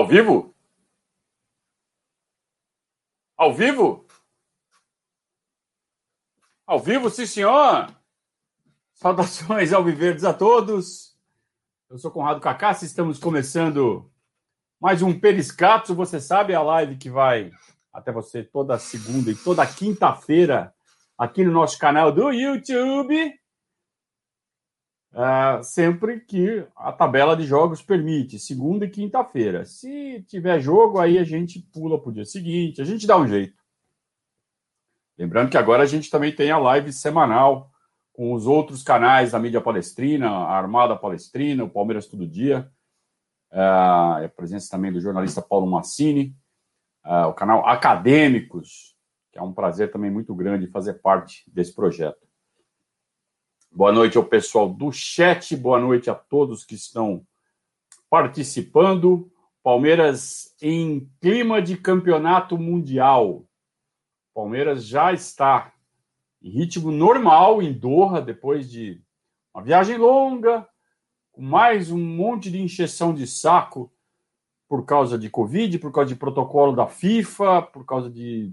Ao vivo? Ao vivo? Ao vivo, sim, senhor! Saudações alviverdes a todos. Eu sou Conrado Cacassi, estamos começando mais um Periscato. Você sabe a live que vai até você toda segunda e toda quinta-feira aqui no nosso canal do YouTube. Uh, sempre que a tabela de jogos permite, segunda e quinta-feira. Se tiver jogo, aí a gente pula para o dia seguinte, a gente dá um jeito. Lembrando que agora a gente também tem a live semanal com os outros canais da mídia palestrina, a Armada Palestrina, o Palmeiras Todo Dia, uh, a presença também do jornalista Paulo Massini, uh, o canal Acadêmicos, que é um prazer também muito grande fazer parte desse projeto. Boa noite ao pessoal do chat, boa noite a todos que estão participando. Palmeiras em clima de campeonato mundial. Palmeiras já está em ritmo normal em Doha, depois de uma viagem longa, com mais um monte de injeção de saco por causa de Covid, por causa de protocolo da FIFA, por causa de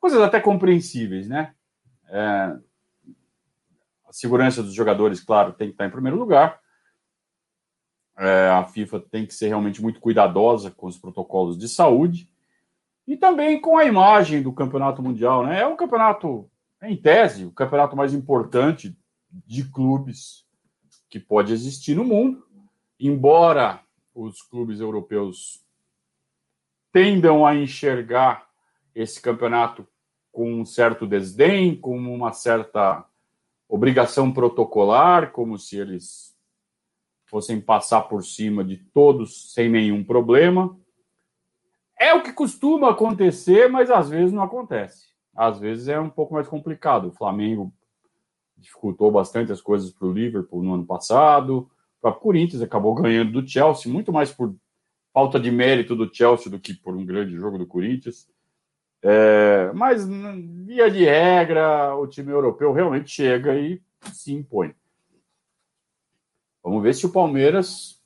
coisas até compreensíveis, né? É, a segurança dos jogadores, claro, tem que estar em primeiro lugar. É, a FIFA tem que ser realmente muito cuidadosa com os protocolos de saúde e também com a imagem do campeonato mundial. Né? É o campeonato, em tese, o campeonato mais importante de clubes que pode existir no mundo, embora os clubes europeus tendam a enxergar esse campeonato com um certo desdém, com uma certa obrigação protocolar, como se eles fossem passar por cima de todos sem nenhum problema. É o que costuma acontecer, mas às vezes não acontece. Às vezes é um pouco mais complicado. O Flamengo dificultou bastante as coisas para o Liverpool no ano passado. O próprio Corinthians acabou ganhando do Chelsea, muito mais por falta de mérito do Chelsea do que por um grande jogo do Corinthians. É, mas, via de regra, o time europeu realmente chega e se impõe. Vamos ver se o Palmeiras,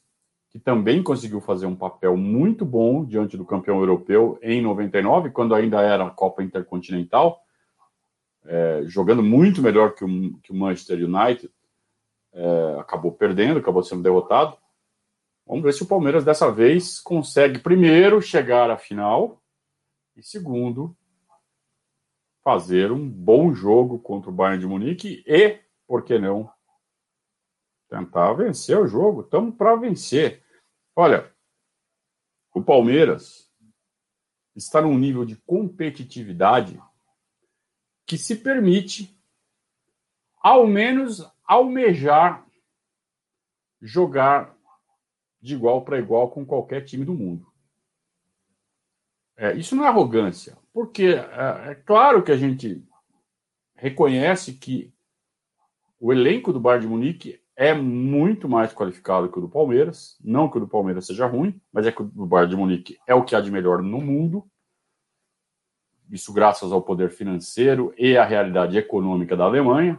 que também conseguiu fazer um papel muito bom diante do campeão europeu em 99, quando ainda era a Copa Intercontinental, é, jogando muito melhor que o, que o Manchester United, é, acabou perdendo, acabou sendo derrotado. Vamos ver se o Palmeiras dessa vez consegue primeiro chegar à final e segundo, fazer um bom jogo contra o Bayern de Munique e, por que não, tentar vencer o jogo. Estamos para vencer. Olha, o Palmeiras está num nível de competitividade que se permite, ao menos, almejar jogar de igual para igual com qualquer time do mundo. É, isso não é arrogância, porque é, é, claro que a gente reconhece que o elenco do Bayern de Munique é muito mais qualificado que o do Palmeiras. Não que o do Palmeiras seja ruim, mas é que o do Bayern de Munique é o que há de melhor no mundo. Isso graças ao poder financeiro e à realidade econômica da Alemanha,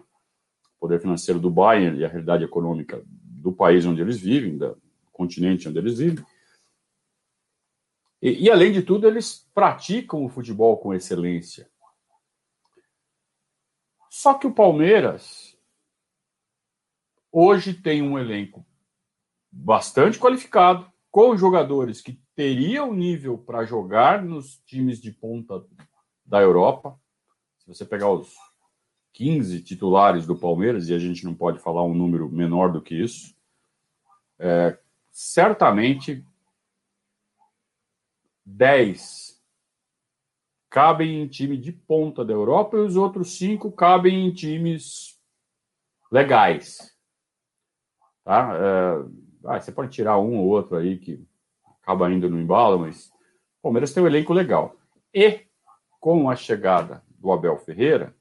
o poder financeiro do Bayern e a realidade econômica do país onde eles vivem, do continente onde eles vivem. E, e, além de tudo, eles praticam o futebol com excelência. Só que o Palmeiras hoje tem um elenco bastante qualificado, com jogadores que teriam nível para jogar nos times de ponta da Europa. Se você pegar os 15 titulares do Palmeiras, e a gente não pode falar um número menor do que isso, é, certamente 10 cabem em time de ponta da Europa e os outros 5 cabem em times legais. Tá? É, ah, você pode tirar um ou outro aí que acaba indo no embalo, mas o Palmeiras tem um elenco legal. E com a chegada do Abel Ferreira,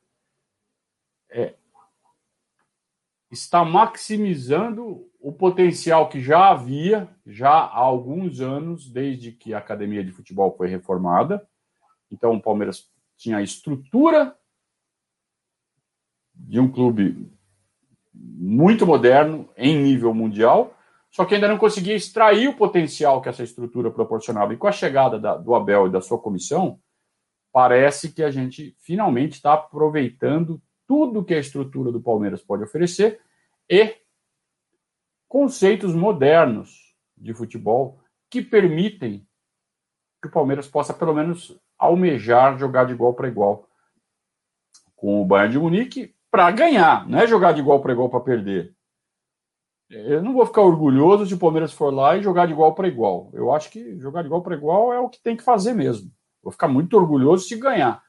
é, está maximizando o potencial que já havia, já há alguns anos, desde que a academia de futebol foi reformada. Então, o Palmeiras tinha a estrutura de um clube muito moderno, em nível mundial, só que ainda não conseguia extrair o potencial que essa estrutura proporcionava. E com a chegada da, do Abel e da sua comissão, parece que a gente finalmente está aproveitando tudo que a estrutura do Palmeiras pode oferecer e conceitos modernos de futebol que permitem que o Palmeiras possa, pelo menos, almejar jogar de igual para igual com o Bayern de Munique para ganhar, não é jogar de igual para igual para perder. Eu não vou ficar orgulhoso se o Palmeiras for lá e jogar de igual para igual. Eu acho que jogar de igual para igual é o que tem que fazer mesmo. Vou ficar muito orgulhoso se ganhar.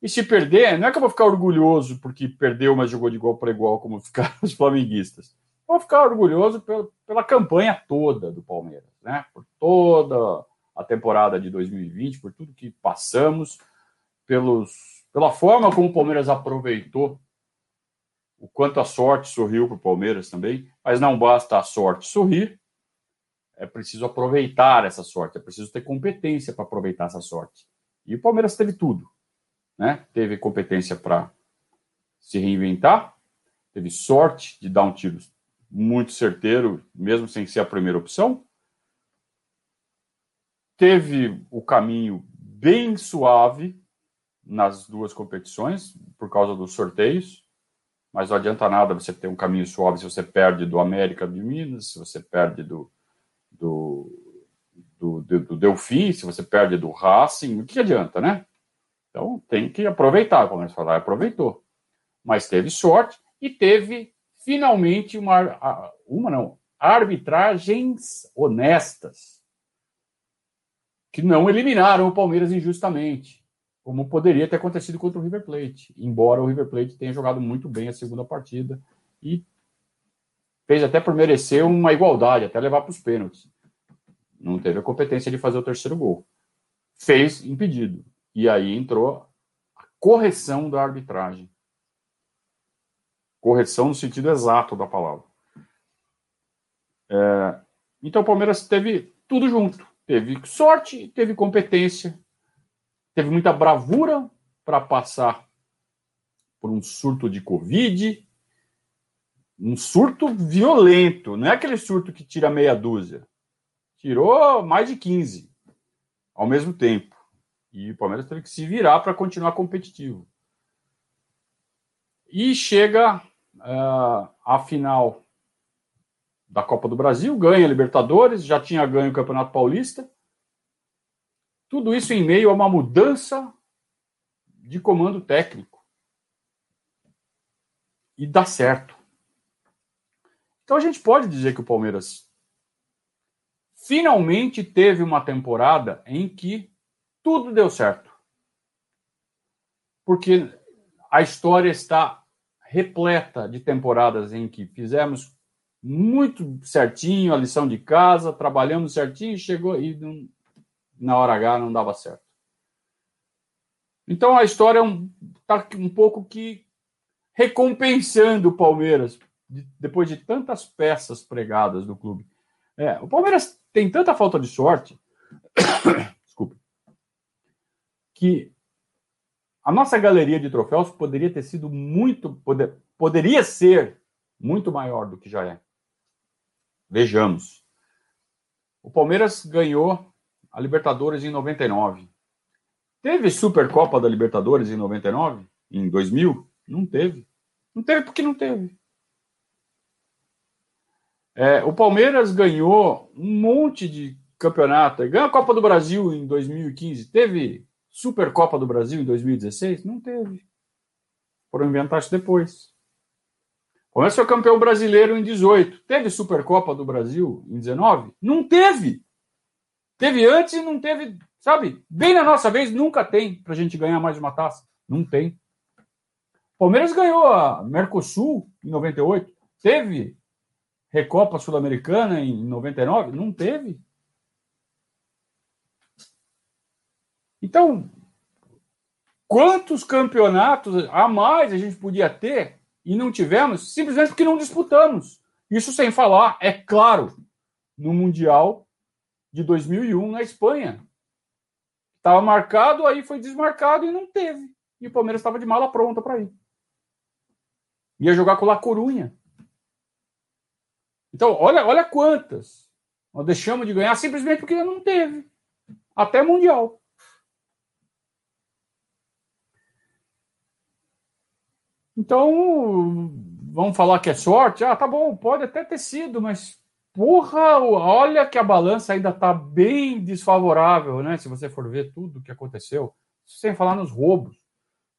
E se perder, não é que eu vou ficar orgulhoso porque perdeu, mas jogou de igual para igual, como ficaram os flamenguistas. Vou ficar orgulhoso pela, pela campanha toda do Palmeiras, né? Por toda a temporada de 2020, por tudo que passamos, pelos, pela forma como o Palmeiras aproveitou o quanto a sorte sorriu para o Palmeiras também, mas não basta a sorte sorrir, é preciso aproveitar essa sorte, é preciso ter competência para aproveitar essa sorte. E o Palmeiras teve tudo, né? Teve competência para se reinventar, teve sorte de dar um tiro muito certeiro, mesmo sem ser a primeira opção. Teve o caminho bem suave nas duas competições, por causa dos sorteios mas não adianta nada você ter um caminho suave se você perde do América de Minas, se você perde do, do, do, do, do Delfim, se você perde do Racing, o que adianta, né? Então tem que aproveitar, como eles falaram, aproveitou. Mas teve sorte e teve finalmente uma, uma não, arbitragens honestas que não eliminaram o Palmeiras injustamente como poderia ter acontecido contra o River Plate, embora o River Plate tenha jogado muito bem a segunda partida e fez até por merecer uma igualdade, até levar para os pênaltis. Não teve a competência de fazer o terceiro gol. Fez impedido. E aí entrou a correção da arbitragem. Correção no sentido exato da palavra. É, então o Palmeiras teve tudo junto. Teve sorte, teve competência, teve muita bravura para passar por um surto de Covid, um surto violento, não é aquele surto que tira meia dúzia. Tirou mais de 15 ao mesmo tempo. E o Palmeiras teve que se virar para continuar competitivo. E chega a final da Copa do Brasil, ganha a Libertadores, já tinha ganho o Campeonato Paulista tudo isso em meio a uma mudança de comando técnico. E dá certo. Então a gente pode dizer que o Palmeiras finalmente teve uma temporada em que tudo deu certo. Porque a história está repleta de temporadas em que fizemos muito certinho a lição de casa, trabalhamos certinho, chegou e não, na hora H não dava certo. Então a história está um, um pouco que recompensando o Palmeiras de, depois de tantas peças pregadas do clube. É, o Palmeiras tem tanta falta de sorte, desculpe, que a nossa galeria de troféus poderia ter sido muito, poder, poderia ser muito maior do que já é. Vejamos. O Palmeiras ganhou a Libertadores em 99. Teve Supercopa da Libertadores em 99? Em 2000? Não teve. Não teve porque não teve. É, o Palmeiras ganhou um monte de campeonato. Ganhou a Copa do Brasil em 2015. Teve Supercopa do Brasil em 2016? Não teve. Foram inventar isso depois. O Palmeiras foi campeão brasileiro em 18. Teve Supercopa do Brasil em 19? Não teve. Teve antes e não teve, sabe? Bem na nossa vez, nunca tem para a gente ganhar mais uma taça. Não tem. Palmeiras ganhou a Mercosul em 98. Teve Recopa Sul-Americana em 99? Não teve. Então, quantos campeonatos a mais a gente podia ter e não tivemos, simplesmente porque não disputamos? Isso sem falar, é claro, no Mundial de 2001 na Espanha. Estava marcado, aí foi desmarcado e não teve. E o Palmeiras estava de mala pronta para ir. Ia jogar com o La Corunha. Então, olha, olha quantas. Nós deixamos de ganhar simplesmente porque não teve. Até Mundial. Então, vamos falar que é sorte? Ah, tá bom, pode até ter sido, mas porra, olha que a balança ainda está bem desfavorável, né? Se você for ver tudo o que aconteceu, sem falar nos roubos.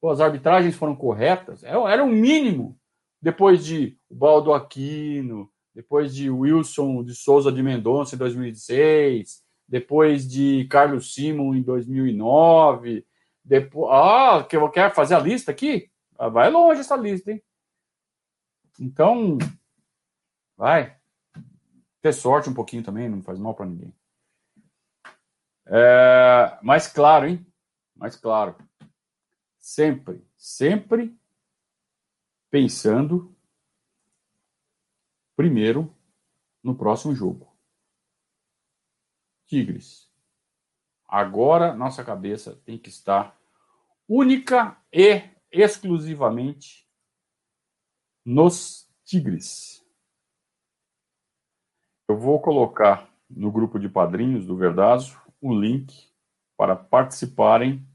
Pô, as arbitragens foram corretas, é, era o um mínimo. Depois de Baldo Aquino, depois de Wilson de Souza de Mendonça em 2006, depois de Carlos Simon em 2009, depois, ah, que eu quero fazer a lista aqui? Ah, vai longe essa lista, hein? Então, vai. Ter sorte um pouquinho também, não faz mal para ninguém. É, mais claro, hein? Mais claro. Sempre, sempre pensando primeiro no próximo jogo. Tigres. Agora nossa cabeça tem que estar única e exclusivamente nos Tigres. Eu vou colocar no grupo de padrinhos do Verdazo o link para participarem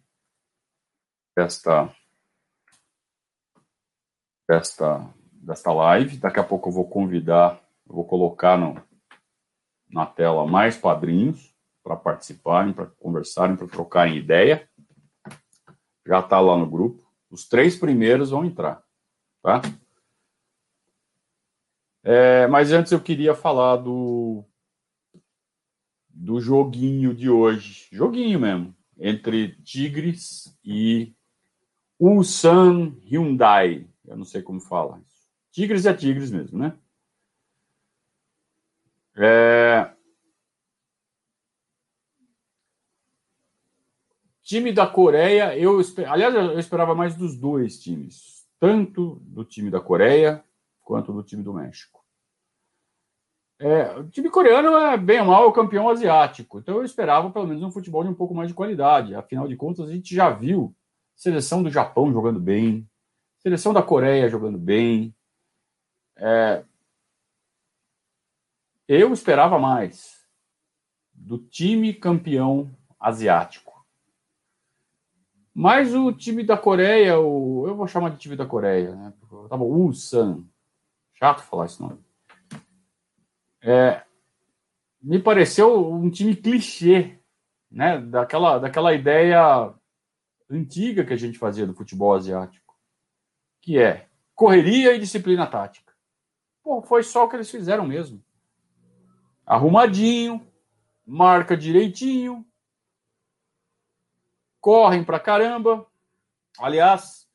desta desta desta live. Daqui a pouco eu vou convidar, eu vou colocar no, na tela mais padrinhos para participarem, para conversarem, para trocarem ideia. Já está lá no grupo. Os três primeiros vão entrar, tá? É, mas antes eu queria falar do do joguinho de hoje, joguinho mesmo, entre Tigres e Ulsan Hyundai. Eu não sei como fala. Tigres é Tigres mesmo, né? É... Time da Coreia, eu aliás, eu esperava mais dos dois times, tanto do time da Coreia quanto do time do México. É, o time coreano é bem ou mal o campeão asiático, então eu esperava pelo menos um futebol de um pouco mais de qualidade. Afinal de contas, a gente já viu seleção do Japão jogando bem, seleção da Coreia jogando bem. É, eu esperava mais do time campeão asiático. Mas o time da Coreia, o, eu vou chamar de time da Coreia, né? Tá bom, Ulsan. Chato falar esse nome. É, me pareceu um time clichê, né? Daquela, daquela ideia antiga que a gente fazia do futebol asiático, que é correria e disciplina tática. Pô, foi só o que eles fizeram mesmo. Arrumadinho, marca direitinho, correm pra caramba. Aliás,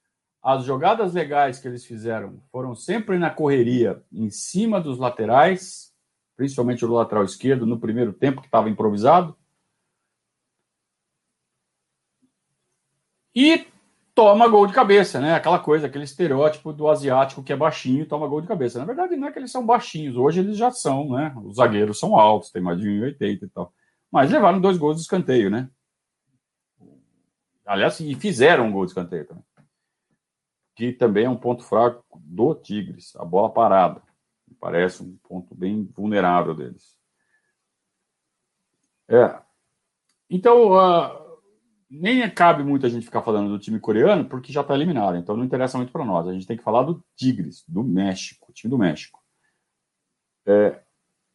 as jogadas legais que eles fizeram foram sempre na correria, em cima dos laterais, principalmente o lateral esquerdo, no primeiro tempo, que estava improvisado. E toma gol de cabeça, né? Aquela coisa, aquele estereótipo do asiático que é baixinho e toma gol de cabeça. Na verdade, não é que eles são baixinhos, hoje eles já são, né? Os zagueiros são altos, tem mais de 1,80 e tal. Mas levaram dois gols de escanteio, né? Aliás, e fizeram um gol de escanteio também. Que também é um ponto fraco do Tigres, a bola parada. Parece um ponto bem vulnerável deles. É. Então, uh, nem cabe muita gente ficar falando do time coreano, porque já está eliminado, então não interessa muito para nós. A gente tem que falar do Tigres, do México, time do México. É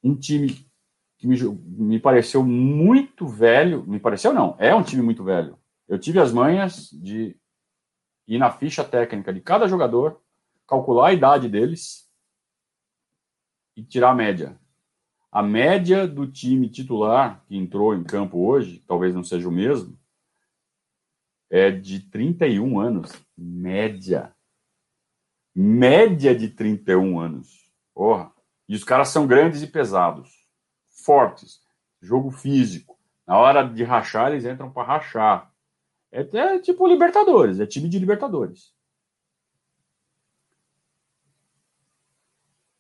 um time que me, me pareceu muito velho, me pareceu não, é um time muito velho eu tive as manhas de ir na ficha técnica de cada jogador, calcular a idade deles e tirar a média. A média do time titular que entrou em campo hoje, talvez não seja o mesmo, é de 31 anos. Média. Média de 31 anos. Porra. E os caras são grandes e pesados. Fortes. Jogo físico. Na hora de rachar, eles entram para rachar. É, é tipo Libertadores, é time de Libertadores.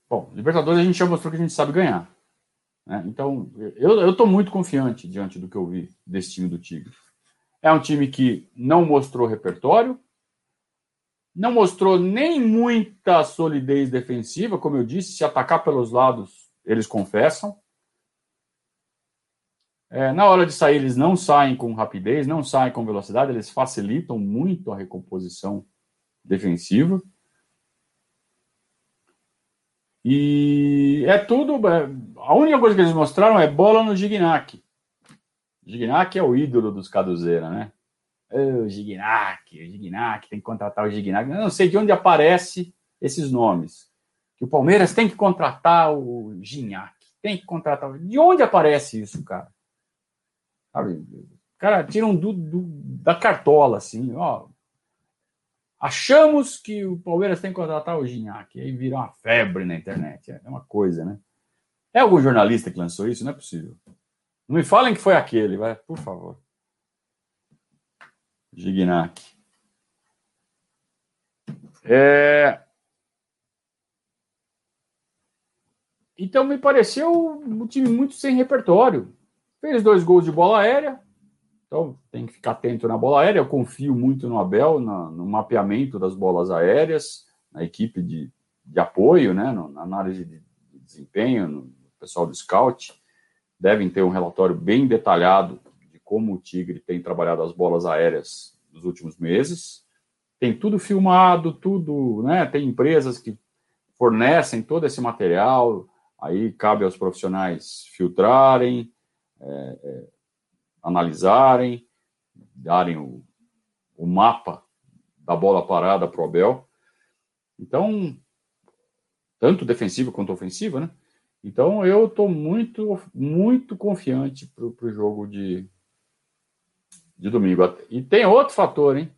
Bom, Libertadores a gente já mostrou que a gente sabe ganhar. Né? Então, eu estou muito confiante diante do que eu vi desse time do Tigre. É um time que não mostrou repertório, não mostrou nem muita solidez defensiva, como eu disse, se atacar pelos lados eles confessam. É, na hora de sair, eles não saem com rapidez, não saem com velocidade, eles facilitam muito a recomposição defensiva. E é tudo. É, a única coisa que eles mostraram é bola no Gignac. Gignac é o ídolo dos Caduzeira, né? o Gignac, o Gignac, tem que contratar o Gignac. Eu não sei de onde aparece esses nomes. Que o Palmeiras tem que contratar o Gignac, tem que contratar. De onde aparece isso, cara? Sabe? Cara, tiram do, do, da cartola, assim, ó. Achamos que o Palmeiras tem que contratar o Gignac. Aí vira uma febre na internet. É uma coisa, né? É algum jornalista que lançou isso? Não é possível. Não me falem que foi aquele, vai, por favor. Gignac. É... Então me pareceu um time muito sem repertório. Fez dois gols de bola aérea. Então tem que ficar atento na bola aérea. Eu confio muito no Abel, na, no mapeamento das bolas aéreas, na equipe de, de apoio, né? na análise de desempenho, no pessoal do scout. Devem ter um relatório bem detalhado de como o Tigre tem trabalhado as bolas aéreas nos últimos meses. Tem tudo filmado, tudo, né? Tem empresas que fornecem todo esse material, aí cabe aos profissionais filtrarem, é, é, analisarem, darem o, o mapa da bola parada para o Abel. Então, tanto defensiva quanto ofensiva, né? Então eu estou muito, muito confiante para o jogo de, de domingo. E tem outro fator, hein?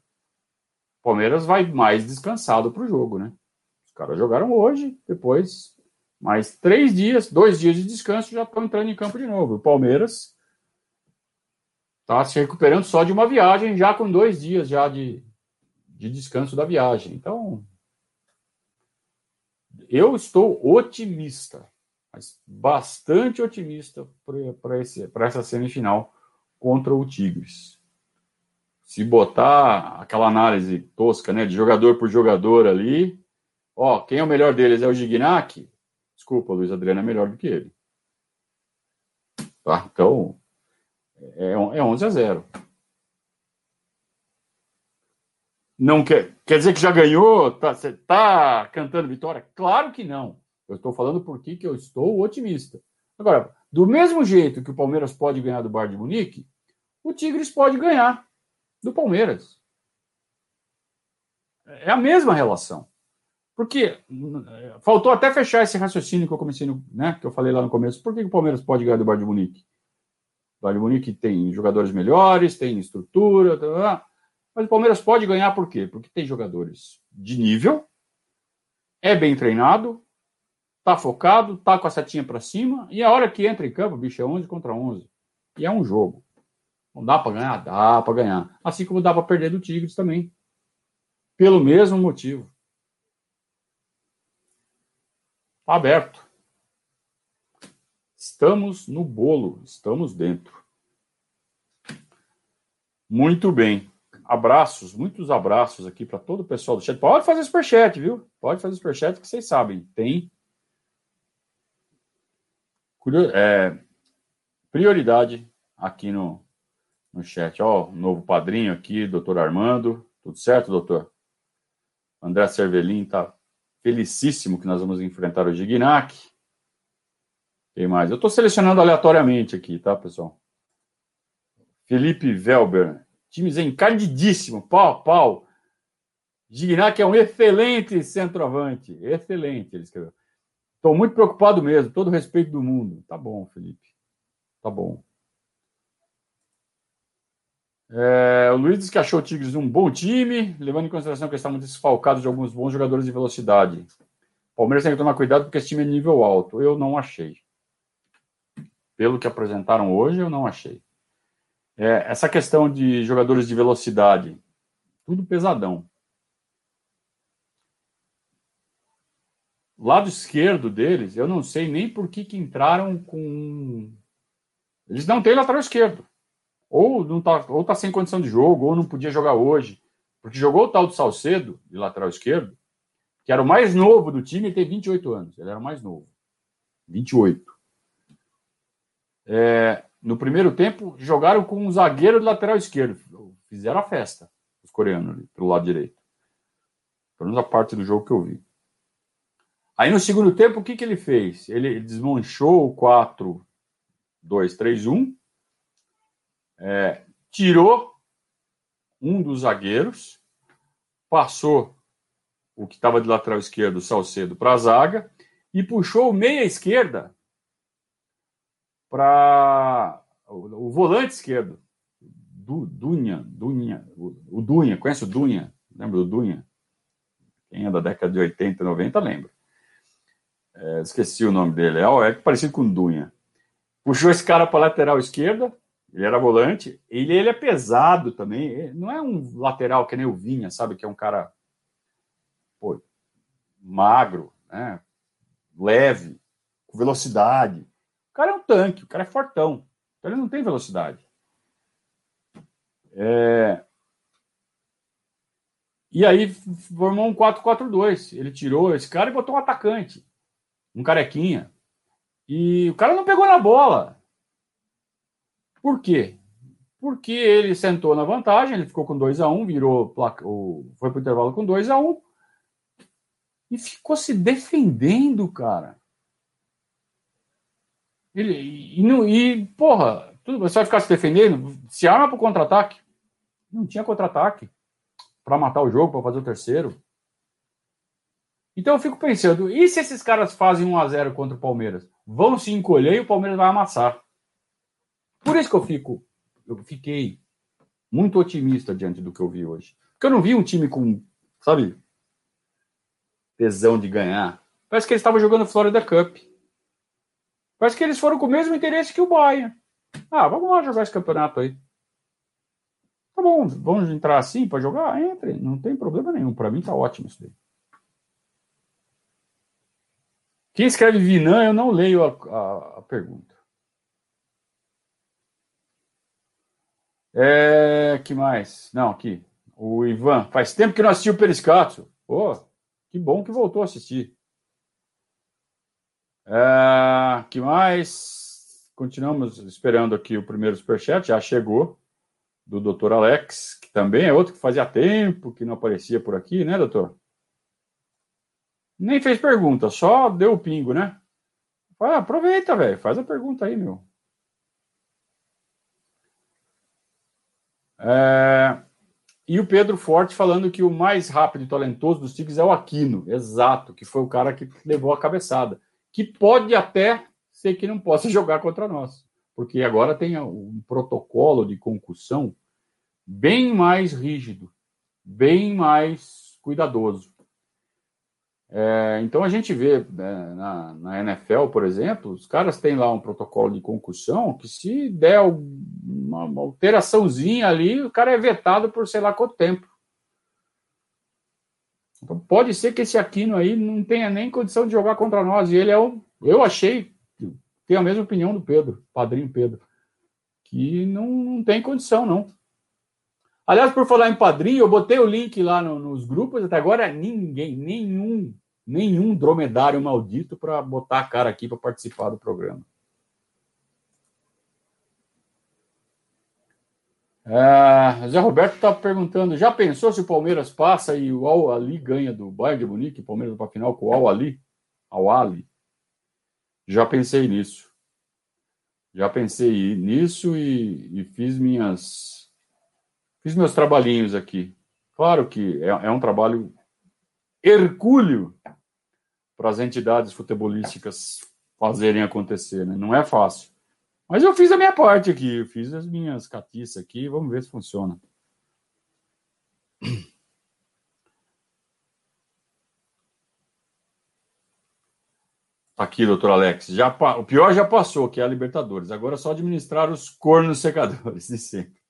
Palmeiras vai mais descansado para o jogo, né? Os caras jogaram hoje, depois mais três dias, dois dias de descanso, já estão entrando em campo de novo. O Palmeiras está se recuperando só de uma viagem, já com dois dias já de, de descanso da viagem. Então, eu estou otimista, mas bastante otimista para essa semifinal contra o Tigres. Se botar aquela análise tosca, né, de jogador por jogador ali, ó, quem é o melhor deles é o Gignac, Desculpa, o Luiz Adriano é melhor do que ele. Tá? Então, é, é 11 a 0. Não quer, quer dizer que já ganhou? Tá, você tá cantando vitória? Claro que não. Eu estou falando por que eu estou otimista. Agora, do mesmo jeito que o Palmeiras pode ganhar do Bar de Munique, o Tigres pode ganhar do Palmeiras. É a mesma relação. Porque faltou até fechar esse raciocínio que eu comecei, no, né, que eu falei lá no começo. Por que, que o Palmeiras pode ganhar do Bayern de Munique? O Bayern de Munique tem jogadores melhores, tem estrutura, tá, tá, tá. mas o Palmeiras pode ganhar por quê? Porque tem jogadores de nível, é bem treinado, tá focado, tá com a setinha para cima, e a hora que entra em campo, bicho, é 11 contra 11. E é um jogo. Não dá para ganhar? Dá para ganhar. Assim como dá para perder do Tigres também. Pelo mesmo motivo. Está aberto. Estamos no bolo, estamos dentro. Muito bem. Abraços, muitos abraços aqui para todo o pessoal do chat. Pode fazer superchat, viu? Pode fazer superchat que vocês sabem. Tem é, prioridade aqui no, no chat. Ó, novo padrinho aqui, doutor Armando. Tudo certo, doutor? André Cervelin tá felicíssimo que nós vamos enfrentar o Gignac. Quem mais? Eu estou selecionando aleatoriamente aqui, tá, pessoal? Felipe Velber. Times encardidíssimo, pau pau. Gignac é um excelente centroavante. Excelente, ele escreveu. Estou muito preocupado mesmo, todo respeito do mundo. Tá bom, Felipe. Tá bom. É, o Luiz disse que achou o Tigres um bom time, levando em consideração que eles estavam desfalcados de alguns bons jogadores de velocidade. O Palmeiras tem que tomar cuidado porque esse time é nível alto. Eu não achei. Pelo que apresentaram hoje, eu não achei. É, essa questão de jogadores de velocidade, tudo pesadão. Lado esquerdo deles, eu não sei nem por que, que entraram com. Eles não têm lateral esquerdo ou não tá, ou tá sem condição de jogo, ou não podia jogar hoje. Porque jogou o tal do Salcedo, de lateral esquerdo, que era o mais novo do time, ele tem 28 anos, ele era o mais novo. 28. É, no primeiro tempo, jogaram com um zagueiro do lateral esquerdo. Fizeram a festa, os coreanos ali, pelo lado direito. Pelo menos a parte do jogo que eu vi. Aí no segundo tempo, o que, que ele fez? Ele desmanchou o 4, 2, 3, 1. É, tirou um dos zagueiros, passou o que estava de lateral esquerdo, o Salcedo, para a zaga e puxou o meia esquerda para o, volante esquerdo, du, Dunha, Dunha, o, o Dunha, conhece o Dunha? Lembra do Dunha? Quem é da década de 80, 90 lembra. É, esqueci o nome dele, é, é parecido com Dunha. Puxou esse cara para lateral esquerda, ele era volante, ele, ele é pesado também, não é um lateral que nem o Vinha, sabe, que é um cara pô, magro, né? leve, com velocidade. O cara é um tanque, o cara é fortão, então ele não tem velocidade. É... E aí formou um 4-4-2. Ele tirou esse cara e botou um atacante, um carequinha. E o cara não pegou na bola. Por quê? Porque ele sentou na vantagem, ele ficou com 2 a 1 um, virou placa, foi para o intervalo com 2 a 1 um, e ficou se defendendo, cara. Ele, e, e, porra, tudo, você vai ficar se defendendo? Se arma para o contra-ataque. Não tinha contra-ataque para matar o jogo, para fazer o terceiro. Então eu fico pensando, e se esses caras fazem 1 a 0 contra o Palmeiras? Vão se encolher e o Palmeiras vai amassar. Por isso que eu fico, eu fiquei muito otimista diante do que eu vi hoje. Porque eu não vi um time com, sabe, tesão de ganhar. Parece que eles estavam jogando Florida Cup. Parece que eles foram com o mesmo interesse que o Bayern. Ah, vamos lá jogar esse campeonato aí. Tá bom, vamos entrar assim para jogar? Entre, não tem problema nenhum. Para mim tá ótimo isso daí. Quem escreve Vinan, eu não leio a, a, a pergunta. É, que mais? Não, aqui. O Ivan. Faz tempo que não assistiu o Periscato. Oh, que bom que voltou a assistir. É, que mais? Continuamos esperando aqui o primeiro superchat. Já chegou do doutor Alex, que também é outro que fazia tempo que não aparecia por aqui, né, doutor? Nem fez pergunta, só deu o pingo, né? Ah, aproveita, velho. Faz a pergunta aí, meu. É... E o Pedro Forte falando que o mais rápido e talentoso dos Tigres é o Aquino, exato, que foi o cara que levou a cabeçada. Que pode até ser que não possa jogar contra nós, porque agora tem um protocolo de concussão bem mais rígido, bem mais cuidadoso. É, então a gente vê né, na, na, NFL, por exemplo, os caras têm lá um protocolo de concussão que se der uma, uma alteraçãozinha ali, o cara é vetado por sei lá quanto tempo. Então pode ser que esse Aquino aí não tenha nem condição de jogar contra nós. E ele é um. Eu achei, tenho a mesma opinião do Pedro, padrinho Pedro, que não, não tem condição, não. Aliás, por falar em padrinho, eu botei o link lá no, nos grupos, até agora ninguém, nenhum nenhum dromedário maldito para botar a cara aqui para participar do programa. É, Zé Roberto está perguntando: já pensou se o Palmeiras passa e o Al Ali ganha do Bayern de Munique? O Palmeiras para final com o Al Ali? Al Ali? Já pensei nisso. Já pensei nisso e, e, fiz minhas fiz meus trabalhinhos aqui. Claro que é, é um trabalho hercúleo para as entidades futebolísticas fazerem acontecer, né? Não é fácil. Mas eu fiz a minha parte aqui, eu fiz as minhas catiças aqui, vamos ver se funciona. Aqui, doutor Alex, já, o pior já passou, que é a Libertadores. Agora é só administrar os cornos secadores de sempre.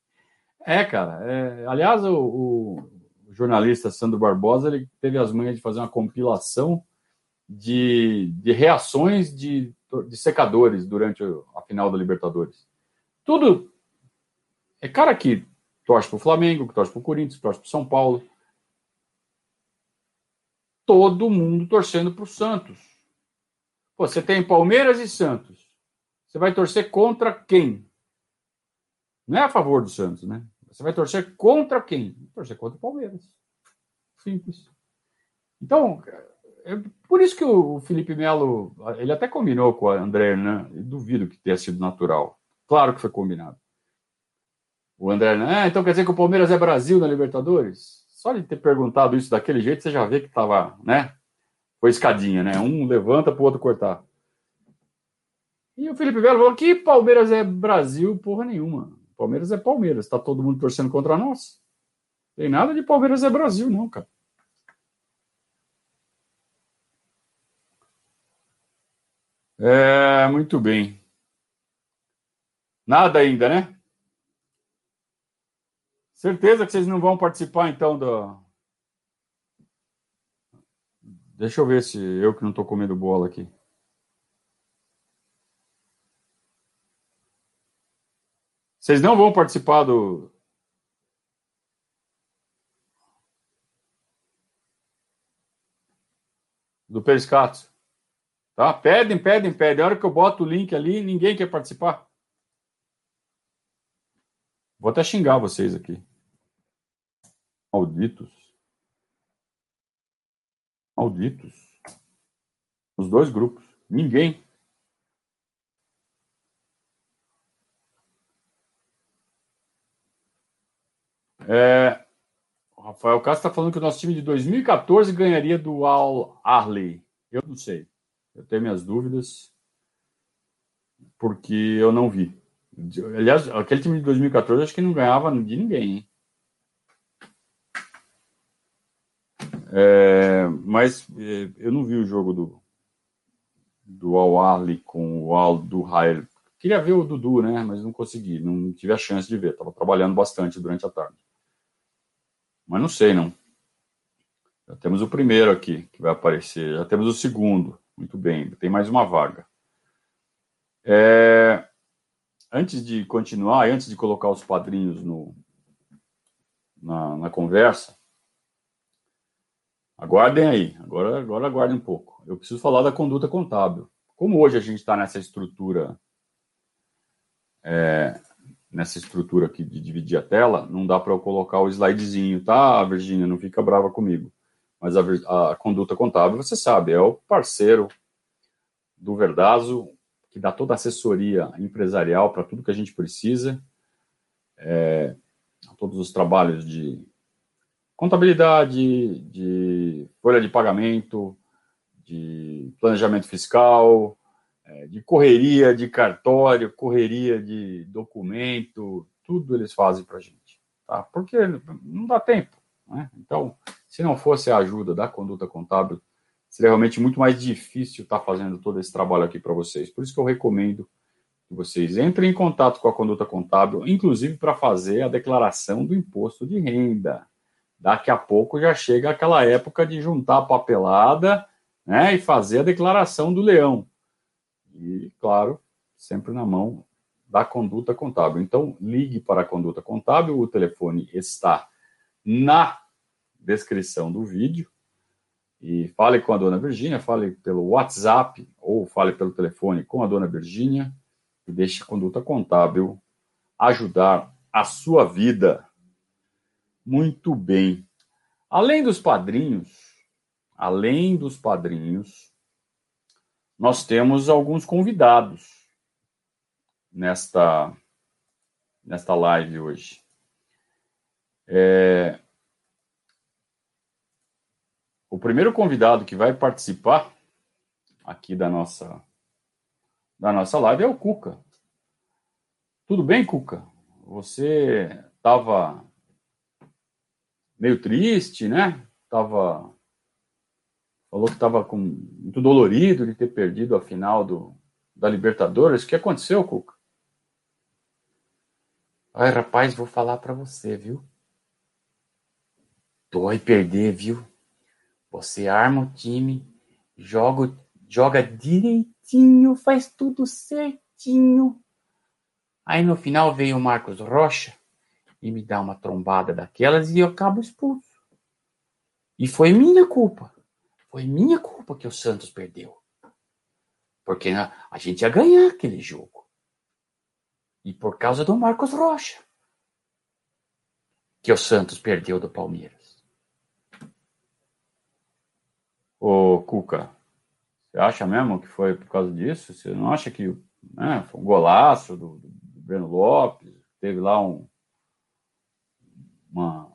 É, cara. É, aliás, o, o, jornalista Sandro Barbosa ele teve as manhas de fazer uma compilação de, de reações de, de secadores durante a final da Libertadores. Tudo. É cara que torce para o Flamengo, que torce para o Corinthians, que torce para o São Paulo. Todo mundo torcendo para o Santos. Pô, você tem Palmeiras e Santos. Você vai torcer contra quem? Não é a favor do Santos, né? Você vai torcer contra quem? Torcer contra o Palmeiras. Simples. Então, é por isso que o Felipe Melo, ele até combinou com a André, né? Eu duvido que tenha sido natural. Claro que foi combinado. O André, ah, então quer dizer que o Palmeiras é Brasil na Libertadores? Só de ter perguntado isso daquele jeito, você já vê que estava, né? Foi escadinha, né? Um levanta para o outro cortar. E o Felipe Melo falou que Palmeiras é Brasil, porra nenhuma. Palmeiras é Palmeiras. Tá todo mundo torcendo contra nós. Tem nada de Palmeiras é Brasil, não, cara. É, muito bem. Nada ainda, né? Certeza que vocês não vão participar, então, do. Deixa eu ver se eu que não estou comendo bola aqui. Vocês não vão participar do. Do Periscato. Tá? Pedem, pedem, pedem. A hora que eu boto o link ali, ninguém quer participar. Vou até xingar vocês aqui. Malditos. Malditos. Os dois grupos. Ninguém. É, o Rafael Castro está falando que o nosso time de 2014 ganharia do Al Arley. Eu não sei. Eu tenho minhas dúvidas, porque eu não vi. Aliás, aquele time de 2014 acho que não ganhava de ninguém, hein? É, mas é, eu não vi o jogo do, do Al Arli com o Al do. Queria ver o Dudu, né? Mas não consegui, não tive a chance de ver. Estava trabalhando bastante durante a tarde. Mas não sei, não. Já temos o primeiro aqui que vai aparecer. Já temos o segundo. Muito bem, tem mais uma vaga. É, antes de continuar, antes de colocar os padrinhos no, na, na conversa, aguardem aí. Agora, agora aguardem um pouco. Eu preciso falar da conduta contábil. Como hoje a gente está nessa estrutura, é, nessa estrutura aqui de dividir a tela, não dá para eu colocar o slidezinho, tá, Virginia? Não fica brava comigo. Mas a, a conduta contábil, você sabe, é o parceiro do Verdazo, que dá toda a assessoria empresarial para tudo que a gente precisa, é, todos os trabalhos de contabilidade, de folha de pagamento, de planejamento fiscal, de correria de cartório, correria de documento, tudo eles fazem para a gente, tá? Porque não dá tempo, né? Então, se não fosse a ajuda da conduta contábil, seria realmente muito mais difícil estar fazendo todo esse trabalho aqui para vocês. Por isso que eu recomendo que vocês entrem em contato com a conduta contábil, inclusive para fazer a declaração do imposto de renda. Daqui a pouco já chega aquela época de juntar a papelada né, e fazer a declaração do leão. E, claro, sempre na mão da conduta contábil. Então, ligue para a conduta contábil, o telefone está na descrição do vídeo. E fale com a dona Virgínia, fale pelo WhatsApp ou fale pelo telefone com a dona Virgínia e deixe a conduta contábil ajudar a sua vida. Muito bem. Além dos padrinhos, além dos padrinhos, nós temos alguns convidados nesta nesta live hoje. É, o primeiro convidado que vai participar aqui da nossa da nossa live é o Cuca. Tudo bem, Cuca? Você estava meio triste, né? Tava falou que estava muito dolorido de ter perdido a final do da Libertadores. O que aconteceu, Cuca? Ai, rapaz, vou falar para você, viu? Dói perder, viu? Você arma o time, joga, joga direitinho, faz tudo certinho. Aí no final veio o Marcos Rocha e me dá uma trombada daquelas e eu acabo expulso. E foi minha culpa. Foi minha culpa que o Santos perdeu. Porque a gente ia ganhar aquele jogo. E por causa do Marcos Rocha. Que o Santos perdeu do Palmeiras. Ô, Cuca, você acha mesmo que foi por causa disso? Você não acha que né, foi um golaço do, do Breno Lopes? Teve lá um, uma,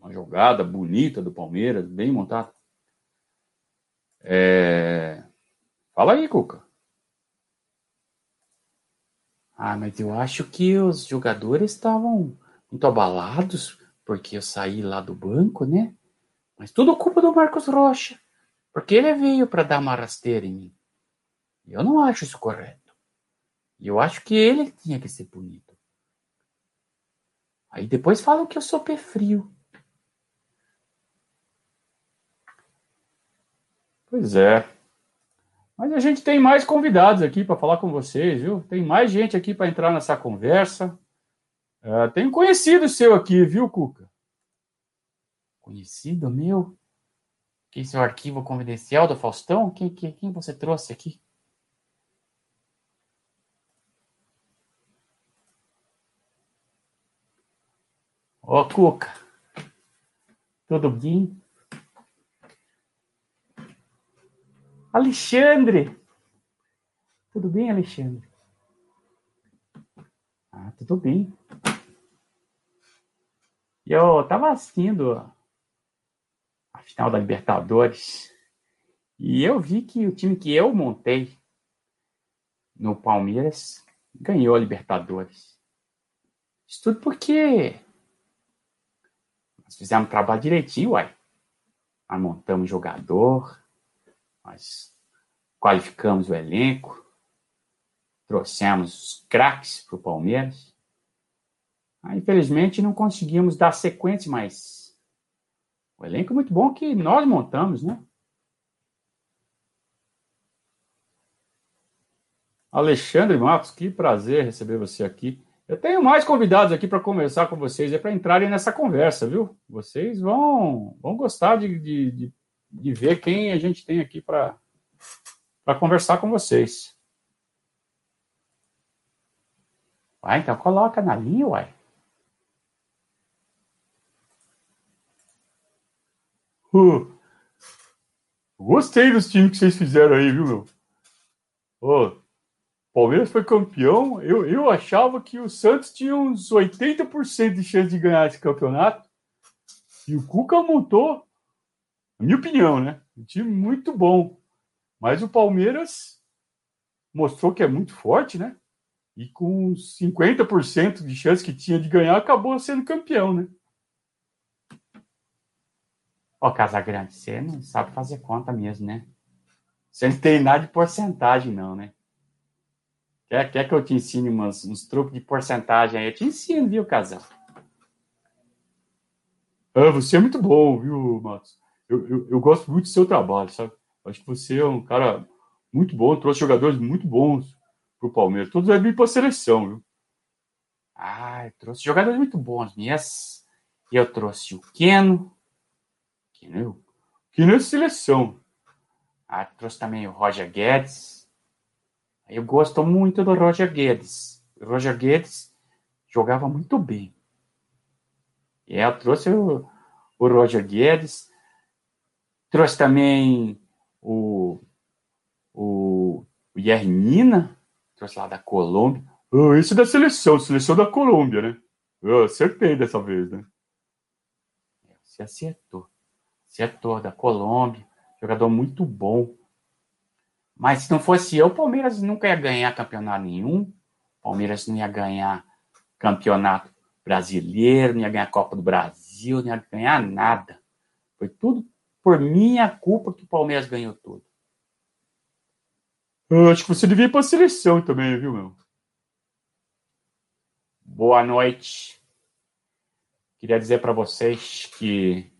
uma jogada bonita do Palmeiras, bem montada. É... Fala aí, Cuca. Ah, mas eu acho que os jogadores estavam muito abalados porque eu saí lá do banco, né? Mas tudo culpa do Marcos Rocha, porque ele veio para dar uma rasteira em mim. Eu não acho isso correto. E eu acho que ele tinha que ser punido. Aí depois falam que eu sou pé frio. Pois é. Mas a gente tem mais convidados aqui para falar com vocês, viu? Tem mais gente aqui para entrar nessa conversa. É, tem um conhecido seu aqui, viu, Cuca? Conhecido meu? Que é o arquivo confidencial do Faustão? Quem, quem, quem você trouxe aqui? Ô, Cuca. Tudo bem? Alexandre! Tudo bem, Alexandre? Ah, tudo bem. Eu estava assistindo a final da Libertadores e eu vi que o time que eu montei no Palmeiras ganhou a Libertadores. Isso tudo porque nós fizemos um trabalho direitinho, uai. Nós montamos jogador, nós qualificamos o elenco, trouxemos os craques para o Palmeiras. Ah, infelizmente não conseguimos dar sequência, mas o elenco é muito bom que nós montamos, né? Alexandre Matos, que prazer receber você aqui. Eu tenho mais convidados aqui para conversar com vocês, é para entrarem nessa conversa, viu? Vocês vão, vão gostar de, de, de de ver quem a gente tem aqui para conversar com vocês. Uai, então coloca na linha, uai. Uh, gostei dos times que vocês fizeram aí, viu, meu? Oh, Palmeiras foi campeão. Eu, eu achava que o Santos tinha uns 80% de chance de ganhar esse campeonato. E o Cuca montou na minha opinião, né? Um time muito bom. Mas o Palmeiras mostrou que é muito forte, né? E com 50% de chance que tinha de ganhar, acabou sendo campeão, né? Ó, Casagrande, você não sabe fazer conta mesmo, né? Você não tem nada de porcentagem, não, né? Quer, quer que eu te ensine umas, uns truques de porcentagem aí? Eu te ensino, viu, Casal? Ah, você é muito bom, viu, Matos? Eu, eu, eu, gosto muito do seu trabalho, sabe? Acho que você é um cara muito bom, trouxe jogadores muito bons para o Palmeiras. Todos vão vir para a seleção, viu? Ah, trouxe jogadores muito bons, minhas. E eu trouxe o Keno. Keno, Keno é seleção. Ah, trouxe também o Roger Guedes. Eu gosto muito do Roger Guedes. O Roger Guedes jogava muito bem. E eu trouxe o, o Roger Guedes. Trouxe também o, o, o Yernina, trouxe lá da Colômbia. Oh, esse é da seleção, seleção da Colômbia, né? Eu acertei dessa vez, né? Você acertou. Acertou, da Colômbia. Jogador muito bom. Mas se não fosse eu, o Palmeiras nunca ia ganhar campeonato nenhum. O Palmeiras não ia ganhar campeonato brasileiro, não ia ganhar Copa do Brasil, não ia ganhar nada. Foi tudo por minha culpa que o Palmeiras ganhou tudo. Eu acho que você devia ir para a seleção também, viu, meu? Boa noite. Queria dizer para vocês que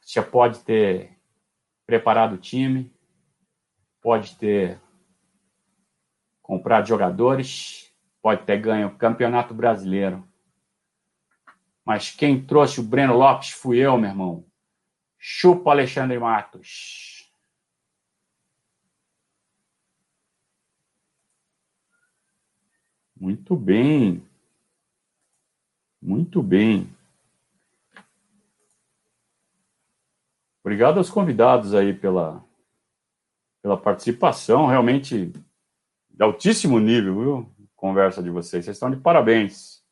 você pode ter preparado o time, pode ter comprado jogadores, pode ter ganho o Campeonato Brasileiro. Mas quem trouxe o Breno Lopes fui eu, meu irmão. Chupa Alexandre Matos. Muito bem. Muito bem. Obrigado aos convidados aí pela, pela participação, realmente de altíssimo nível, viu? Conversa de vocês. Vocês estão de parabéns.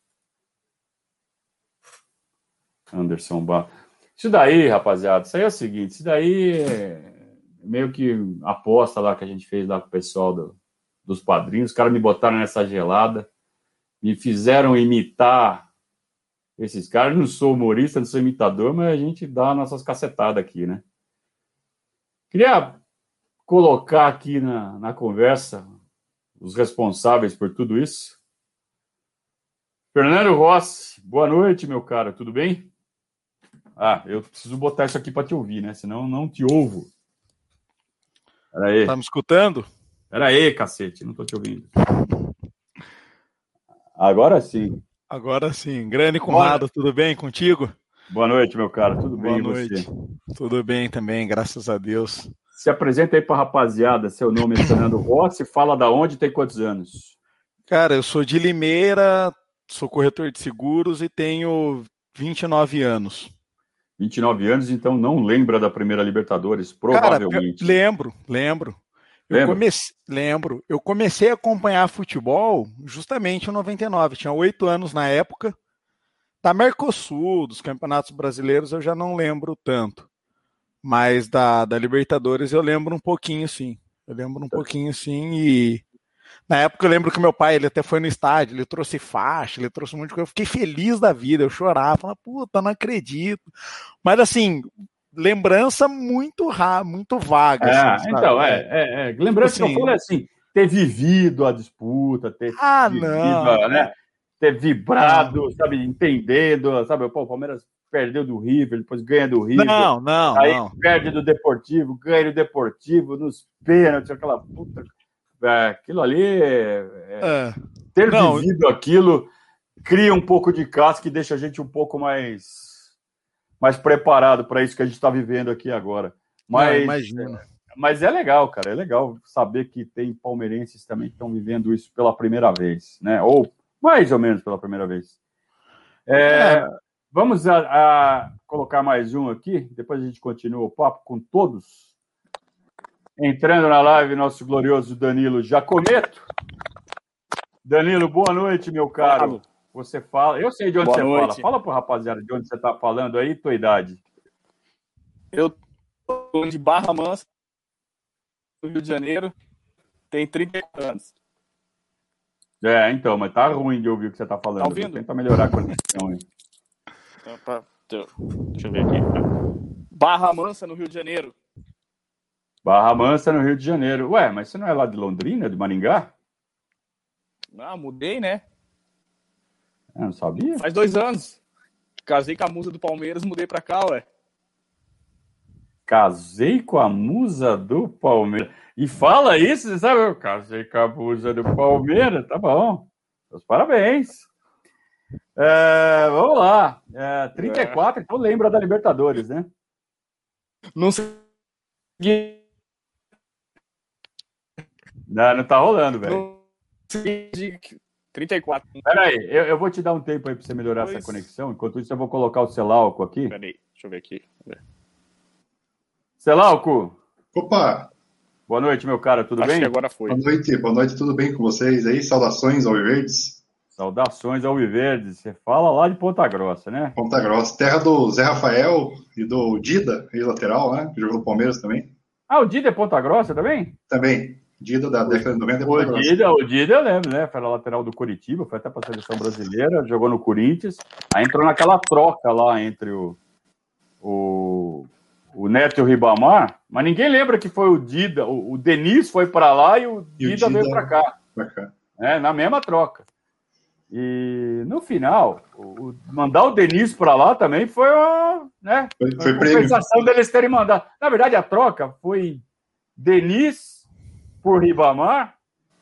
Anderson Bar. Isso daí, rapaziada, isso aí é o seguinte, isso daí é meio que aposta lá que a gente fez lá com o pessoal do, dos padrinhos. Os caras me botaram nessa gelada, me fizeram imitar esses caras. Não sou humorista, não sou imitador, mas a gente dá nossas cacetadas aqui, né? Queria colocar aqui na, na conversa os responsáveis por tudo isso. Fernando Rossi, boa noite, meu cara, tudo bem? Ah, eu preciso botar isso aqui para te ouvir, né? Senão não te ouvo. Peraí. Tá me escutando? Peraí, cacete, não tô te ouvindo. Agora sim. Agora sim. Grande Conrado, tudo bem contigo? Boa noite, meu cara. Tudo Boa bem noite. você? Tudo bem também, graças a Deus. Se apresenta aí para rapaziada. Seu nome é Fernando Rossi. Fala da onde tem quantos anos? Cara, eu sou de Limeira, sou corretor de seguros e tenho 29 anos. 29 anos, então não lembra da primeira Libertadores, provavelmente. Cara, lembro, lembro. Eu comecei, lembro. Eu comecei a acompanhar futebol justamente em 99. Tinha oito anos na época. Da Mercosul, dos campeonatos brasileiros, eu já não lembro tanto. Mas da, da Libertadores eu lembro um pouquinho, sim. Eu lembro um tá. pouquinho, sim. E na época eu lembro que meu pai, ele até foi no estádio, ele trouxe faixa, ele trouxe um monte de coisa. Eu fiquei feliz da vida, eu chorava, falava, puta, não acredito. Mas assim, lembrança muito rara, muito vaga. É, assim, então, é, é, é, lembrança assim, que eu assim, falo é assim, ter vivido a disputa, ter ah, vivido, não. né? Ter vibrado, não. sabe, entendendo, sabe, Pô, o Palmeiras perdeu do River, depois ganha do River. Não, não, aí não. perde do Deportivo, ganha do Deportivo, nos pênaltis, aquela puta. É, aquilo ali. É, é. Ter não, vivido aquilo cria um pouco de casca e deixa a gente um pouco mais mais preparado para isso que a gente está vivendo aqui agora. Mas, imagina. mas é legal, cara, é legal saber que tem palmeirenses também que estão vivendo isso pela primeira vez, né? Ou mais ou menos pela primeira vez. É, é. Vamos a, a colocar mais um aqui, depois a gente continua o papo com todos. Entrando na live, nosso glorioso Danilo Jacometo. Danilo, boa noite, meu caro. Você fala. Eu sei de onde boa você noite. fala. Fala pro rapaziada de onde você está falando aí, tua idade. Eu tô de Barra Mansa, do Rio de Janeiro. Tem 30 anos. É, então, mas tá ruim de ouvir o que você tá falando. Tá ouvindo? Tenta melhorar a conexão aí. Deixa eu ver aqui. Barra Mansa, no Rio de Janeiro. Barra Mansa, no Rio de Janeiro. Ué, mas você não é lá de Londrina, de Maringá? Não, mudei, né? Eu não sabia. Faz dois anos. Casei com a musa do Palmeiras, mudei pra cá, ué. Casei com a musa do Palmeiras. E fala isso, você sabe? Eu casei com a musa do Palmeiras, tá bom. Meus parabéns. É, vamos lá. É, 34, é. então lembra da Libertadores, né? Não sei. Não, não tá rolando, velho. 34. Peraí, eu, eu vou te dar um tempo aí pra você melhorar pois... essa conexão. Enquanto isso, eu vou colocar o Celauco aqui. Peraí, deixa eu ver aqui. Celauco! Opa! Boa noite, meu cara, tudo Acho bem? Que agora foi. Boa noite, boa noite, tudo bem com vocês aí? Saudações ao Verdes. Saudações ao Viverdes. Você fala lá de Ponta Grossa, né? Ponta Grossa, terra do Zé Rafael e do Dida, ex-lateral, né? Que jogou no Palmeiras também. Ah, o Dida é Ponta Grossa também? Também. Dida da década de 90 é Ponta o. Dida, o Dida eu lembro, né? Foi lateral do Curitiba, foi até para a seleção brasileira, jogou no Corinthians. Aí entrou naquela troca lá entre o, o, o Neto e o Ribamar, mas ninguém lembra que foi o Dida, o, o Denis foi para lá e o Dida, e o Dida veio para cá. Pra cá. É, na mesma troca. E no final, o, mandar o Denis para lá também foi uma, né, foi, foi compensação deles terem mandado. Na verdade, a troca foi Denis por Ribamar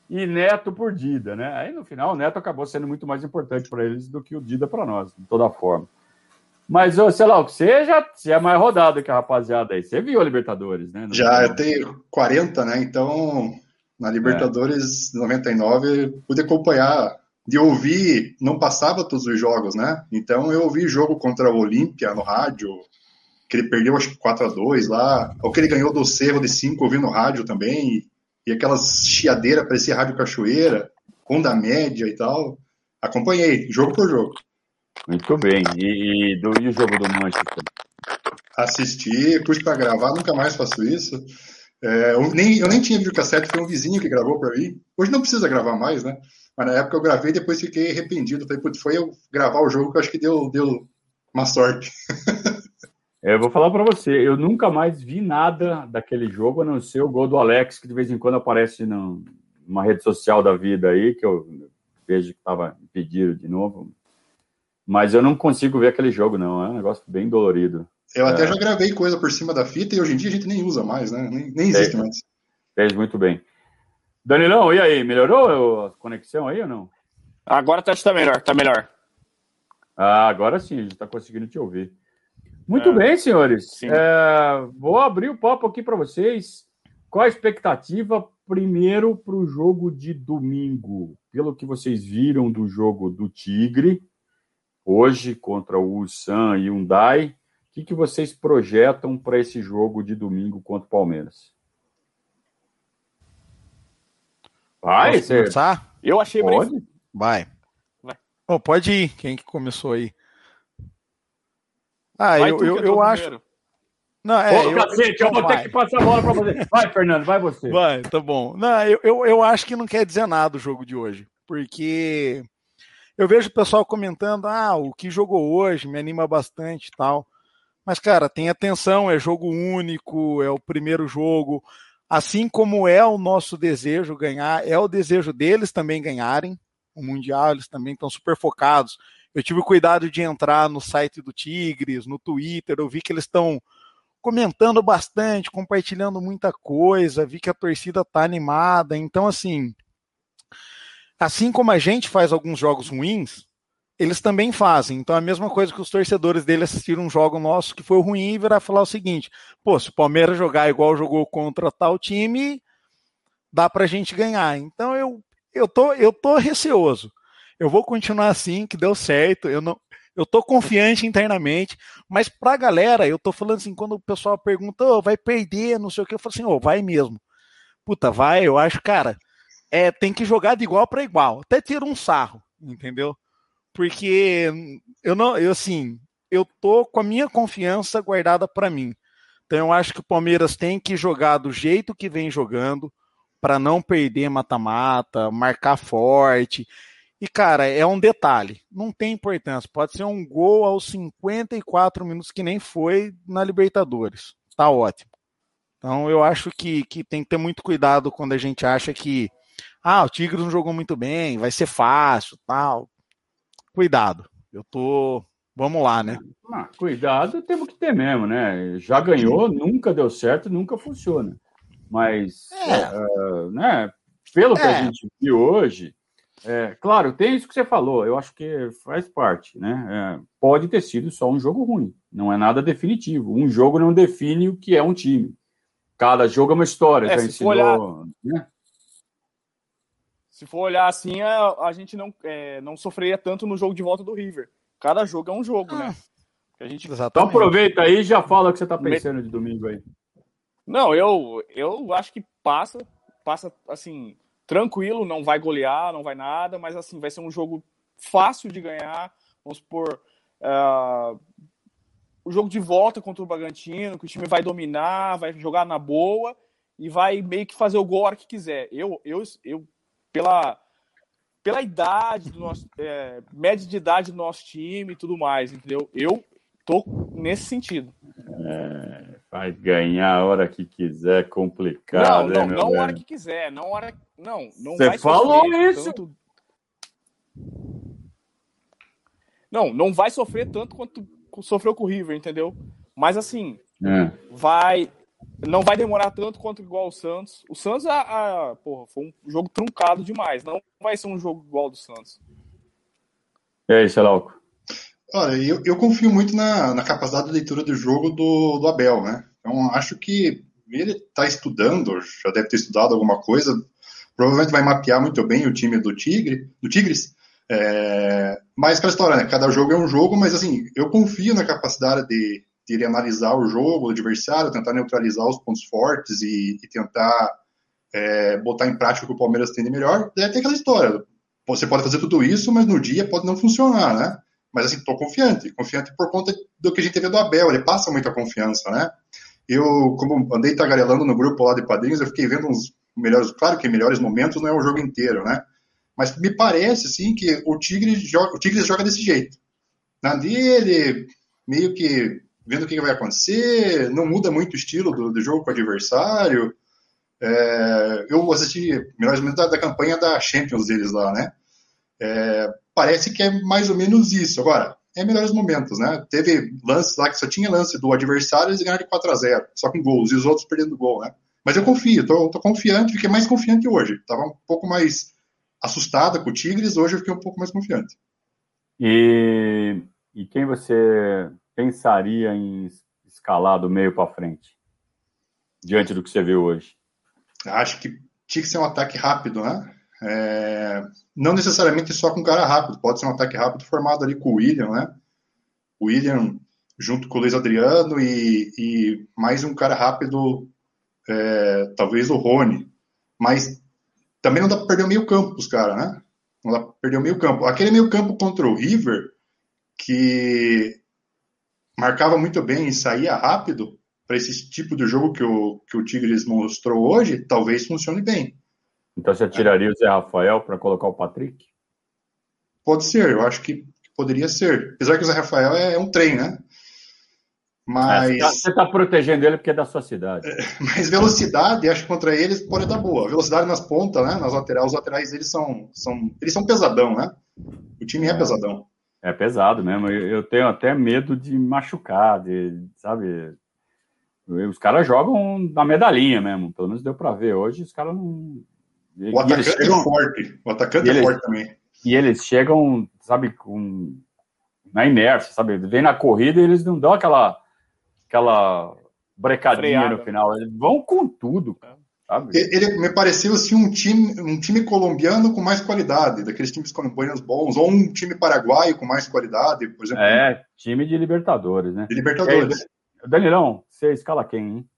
e Neto por Dida, né? Aí no final o Neto acabou sendo muito mais importante para eles do que o Dida para nós, de toda forma. Mas, sei lá, o que você já você é mais rodado que a rapaziada aí. Você viu a Libertadores, né? No já, eu tenho 40, né? Então, na Libertadores é. 99, pude acompanhar de ouvir, não passava todos os jogos, né? Então eu ouvi jogo contra o Olímpia no rádio, que ele perdeu acho que 4 a 2 lá, ou que ele ganhou do Cerro de 5 ouvindo no rádio também, e, aquelas chiadeiras parecia Rádio Cachoeira, com da média e tal. Acompanhei, jogo por jogo. Muito bem. E, e, do, e o jogo do Manchester? Assisti, pus para gravar, nunca mais faço isso. É, eu, nem, eu nem tinha videocassete, foi um vizinho que gravou para mim. Hoje não precisa gravar mais, né? Mas na época eu gravei e depois fiquei arrependido. Falei, putz, foi eu gravar o jogo que eu acho que deu, deu uma sorte. É, eu vou falar para você, eu nunca mais vi nada daquele jogo, a não ser o gol do Alex, que de vez em quando aparece numa rede social da vida aí, que eu vejo que estava impedido de novo. Mas eu não consigo ver aquele jogo, não. É um negócio bem dolorido. Eu até é. já gravei coisa por cima da fita e hoje em dia a gente nem usa mais, né? Nem, nem existe mais. Fez muito bem. Danilão, e aí? Melhorou a conexão aí ou não? Agora tá, tá melhor, tá melhor. Ah, agora sim, a gente está conseguindo te ouvir. Muito é, bem, senhores. É, vou abrir o papo aqui para vocês. Qual a expectativa primeiro para o jogo de domingo? Pelo que vocês viram do jogo do Tigre, hoje contra o Ulsan e Hyundai, o que, que vocês projetam para esse jogo de domingo contra o Palmeiras? Vai, Posso você... começar? Eu achei pode. Bem... Vai. Vai. Oh, pode ir. Quem que começou aí? Ah, vai eu, eu, eu acho. Primeiro. Não, é, Ô, eu, cacete, eu vou vai. ter que passar a bola para você. Vai, Fernando, vai você. Vai, tá bom. Não, eu, eu, eu acho que não quer dizer nada o jogo de hoje, porque eu vejo o pessoal comentando, ah, o que jogou hoje me anima bastante e tal. Mas, cara, tem atenção, é jogo único, é o primeiro jogo. Assim como é o nosso desejo ganhar, é o desejo deles também ganharem o Mundial, eles também estão super focados. Eu tive o cuidado de entrar no site do Tigres, no Twitter, eu vi que eles estão comentando bastante, compartilhando muita coisa, vi que a torcida tá animada. Então, assim, Assim como a gente faz alguns jogos ruins, eles também fazem. Então, é a mesma coisa que os torcedores dele assistiram um jogo nosso que foi ruim e virar falar o seguinte: pô, se o Palmeiras jogar igual jogou contra tal time, dá pra gente ganhar. Então, eu, eu, tô, eu tô receoso. Eu vou continuar assim, que deu certo. Eu não. Eu tô confiante internamente, mas pra galera, eu tô falando assim, quando o pessoal pergunta, oh, vai perder, não sei o que, eu falo assim, ô, oh, vai mesmo. Puta, vai, eu acho, cara, é, tem que jogar de igual para igual. Até tira um sarro, entendeu? Porque eu não, eu assim, eu tô com a minha confiança guardada para mim. Então eu acho que o Palmeiras tem que jogar do jeito que vem jogando para não perder mata-mata, marcar forte. E cara, é um detalhe, não tem importância. Pode ser um gol aos 54 minutos que nem foi na Libertadores. Tá ótimo. Então eu acho que, que tem que ter muito cuidado quando a gente acha que ah, o Tigres não jogou muito bem, vai ser fácil, tal. Cuidado. Eu tô. Vamos lá, né? Ah, cuidado temos que ter mesmo, né? Já ganhou, nunca deu certo, nunca funciona. Mas, é. uh, né? Pelo é. que a é. gente viu hoje, é, claro, tem isso que você falou, eu acho que faz parte, né? É, pode ter sido só um jogo ruim, não é nada definitivo. Um jogo não define o que é um time. Cada jogo é uma história, é, já ensinou. Olhar, né? se for olhar assim, a, a gente não, é, não sofreria tanto no jogo de volta do River. Cada jogo é um jogo, né? ah, né? A gente... Então aproveita aí e já fala o que você está pensando de domingo aí. Não, eu, eu acho que passa, passa assim, tranquilo, não vai golear, não vai nada, mas assim, vai ser um jogo fácil de ganhar. Vamos supor, uh, o jogo de volta contra o Bragantino, que o time vai dominar, vai jogar na boa e vai meio que fazer o gol a hora que quiser. Eu, eu, eu pela, pela idade do nosso, é, média de idade do nosso time e tudo mais, entendeu? Eu tô nesse sentido. É, vai ganhar a hora que quiser, complicado. Não, não, não a hora que quiser, não hora, não, não Você falou isso? Tanto... Não, não vai sofrer tanto quanto sofreu com o River, entendeu? Mas assim, é. vai não vai demorar tanto quanto igual o Santos. O Santos, a, a, porra, foi um jogo truncado demais. Não vai ser um jogo igual ao do Santos. E aí, Xelauco? Olha, eu, eu confio muito na, na, capacidade de leitura do jogo do, do Abel, né? Então, acho que ele está estudando, já deve ter estudado alguma coisa, provavelmente vai mapear muito bem o time do Tigre, do Tigres, É, mas aquela história, né? Cada jogo é um jogo, mas assim, eu confio na capacidade de, de ele analisar o jogo, o adversário, tentar neutralizar os pontos fortes e, e tentar é, botar em prática o que o Palmeiras tem de melhor. É tem aquela história. Você pode fazer tudo isso, mas no dia pode não funcionar, né? Mas assim, estou confiante. Confiante por conta do que a gente vê do Abel. Ele passa muita confiança, né? Eu, como andei tagarelando no grupo lá de padrinhos, eu fiquei vendo uns melhores, claro que melhores momentos não é o jogo inteiro, né? Mas me parece, assim, que o Tigres joga, o Tigres joga desse jeito. Na dele, meio que vendo o que vai acontecer, não muda muito o estilo do, do jogo com o adversário. É, eu assisti melhores momentos da, da, campanha da Champions deles lá, né? É, parece que é mais ou menos isso. Agora, é melhores momentos, né? Teve lances lá que só tinha lance do adversário eles ganharam de 4 a 0 só com gols, e os outros perdendo gol, né? Mas eu confio, tô, tô confiante, fiquei mais confiante hoje. Tava um pouco mais assustada com o Tigres, hoje eu fiquei um pouco mais confiante. E, e quem você pensaria em escalar do meio para frente? Diante do que você viu hoje? Acho que tinha que ser um ataque rápido, né? É, não necessariamente só com cara rápido, pode ser um ataque rápido formado ali com o William, né? O William junto com o Luiz Adriano e, e mais um cara rápido, é, talvez o Rony. Mas também não dá para perder o meio campo os caras, né? Não dá para perder o meio campo. Aquele meio campo contra o River, que marcava muito bem e saía rápido, para esse tipo de jogo que o, que o Tigres mostrou hoje, talvez funcione bem. Então você tiraria o Zé Rafael para colocar o Patrick? Pode ser, eu acho que poderia ser. Apesar que o Zé Rafael é, é um trem, né? Mas. É, você está tá protegendo ele porque é da sua cidade. É, mas velocidade, acho que contra eles pode dar boa. Velocidade nas pontas, né? Nas laterais, os laterais eles são, são, eles são pesadão, né? O time é, é pesadão. É pesado mesmo. Eu tenho até medo de machucar, de, sabe? Os caras jogam na medalhinha mesmo, pelo menos deu para ver. Hoje os caras não. O atacante é chegam... é forte. O atacante é forte também. E eles chegam, sabe, com na inércia, sabe? Vem na corrida e eles não dão aquela aquela brecadinha Freada. no final. Eles vão com tudo, sabe? Ele me pareceu assim um time, um time colombiano com mais qualidade, daqueles times colombianos bons, ou um time paraguaio com mais qualidade, por exemplo. É, time de Libertadores, né? De Libertadores. Danilão, você escala quem, hein?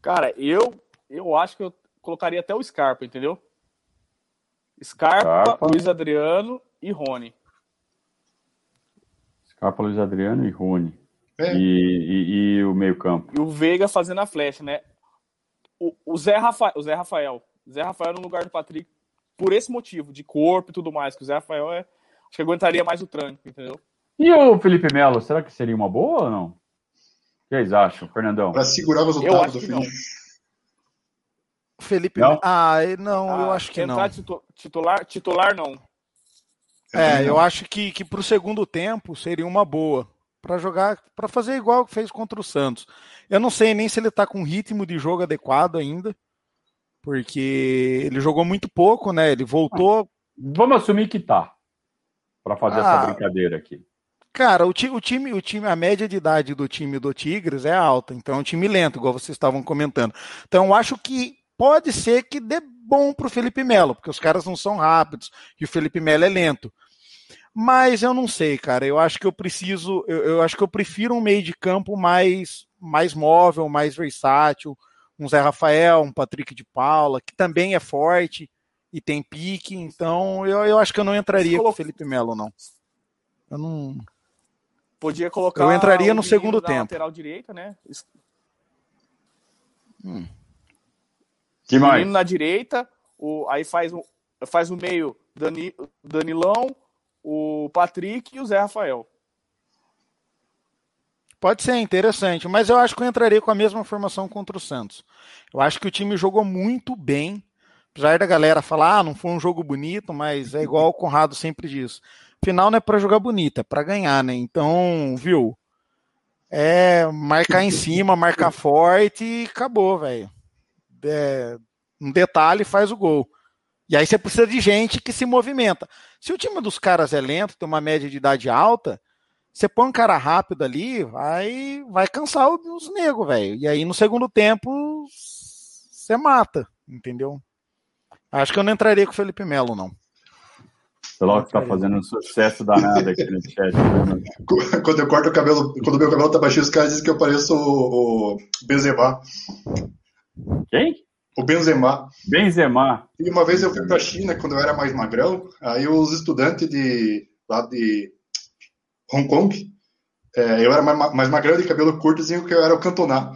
Cara, eu, eu acho que eu colocaria até o Scarpa, entendeu? Scarpa, Scarpa. Luiz Adriano e Rony. Scarpa, Luiz Adriano e Rony. É. E, e, e, o meio-campo. E o Veiga fazendo a flecha, né? O, o, Zé Rafael, o Zé Rafael. Zé Rafael no lugar do Patrick, por esse motivo, de corpo e tudo mais, que o Zé Rafael é. Acho que aguentaria mais o tranco, entendeu? E o Felipe Melo, será que seria uma boa ou não? O que vocês acham, Fernandão? Para segurar o resultado do Felipe. Felipe não? Ah, não, ah, eu acho que não. Titular, titular não. É, eu acho que, que para o segundo tempo seria uma boa. Para jogar, para fazer igual que fez contra o Santos. Eu não sei nem se ele está com ritmo de jogo adequado ainda, porque ele jogou muito pouco, né? Ele voltou. Vamos assumir que tá, para fazer ah, essa brincadeira aqui. Cara, o, ti, o, time, o time, a média de idade do time do Tigres é alta, então é um time lento, igual vocês estavam comentando. Então, eu acho que pode ser que dê bom pro Felipe Melo, porque os caras não são rápidos e o Felipe Melo é lento. Mas eu não sei, cara. Eu acho que eu preciso, eu, eu acho que eu prefiro um meio de campo mais, mais móvel, mais versátil, um Zé Rafael, um Patrick de Paula, que também é forte e tem pique. Então, eu, eu acho que eu não entraria com o Felipe Melo, não. Eu não. Podia colocar. Eu entraria no segundo tempo. Lateral direita, né? Hum. Que mais? na direita, o, aí faz, um, faz o meio Dani, Danilão, o Patrick e o Zé Rafael. Pode ser interessante, mas eu acho que eu entraria com a mesma formação contra o Santos. Eu acho que o time jogou muito bem, apesar da galera falar, ah, não foi um jogo bonito, mas é igual o Conrado sempre diz final não é para jogar bonita, é para ganhar, né? Então, viu? É marcar em cima, marcar forte e acabou, velho. É, um detalhe faz o gol. E aí você precisa de gente que se movimenta. Se o time dos caras é lento, tem uma média de idade alta, você põe um cara rápido ali, vai, vai cansar os negros, velho. E aí no segundo tempo você mata, entendeu? Acho que eu não entraria com o Felipe Melo, não. O Loki tá fazendo um sucesso danado aqui no chat. Né, quando eu corto o cabelo, quando meu cabelo tá baixinho, os caras dizem que eu pareço o, o Benzema. Quem? O Benzema. Benzema. E uma vez eu fui pra China, quando eu era mais magrão, aí os estudantes de lá de Hong Kong, é, eu era mais, mais magrão de cabelo curto, diziam que eu era o Cantona.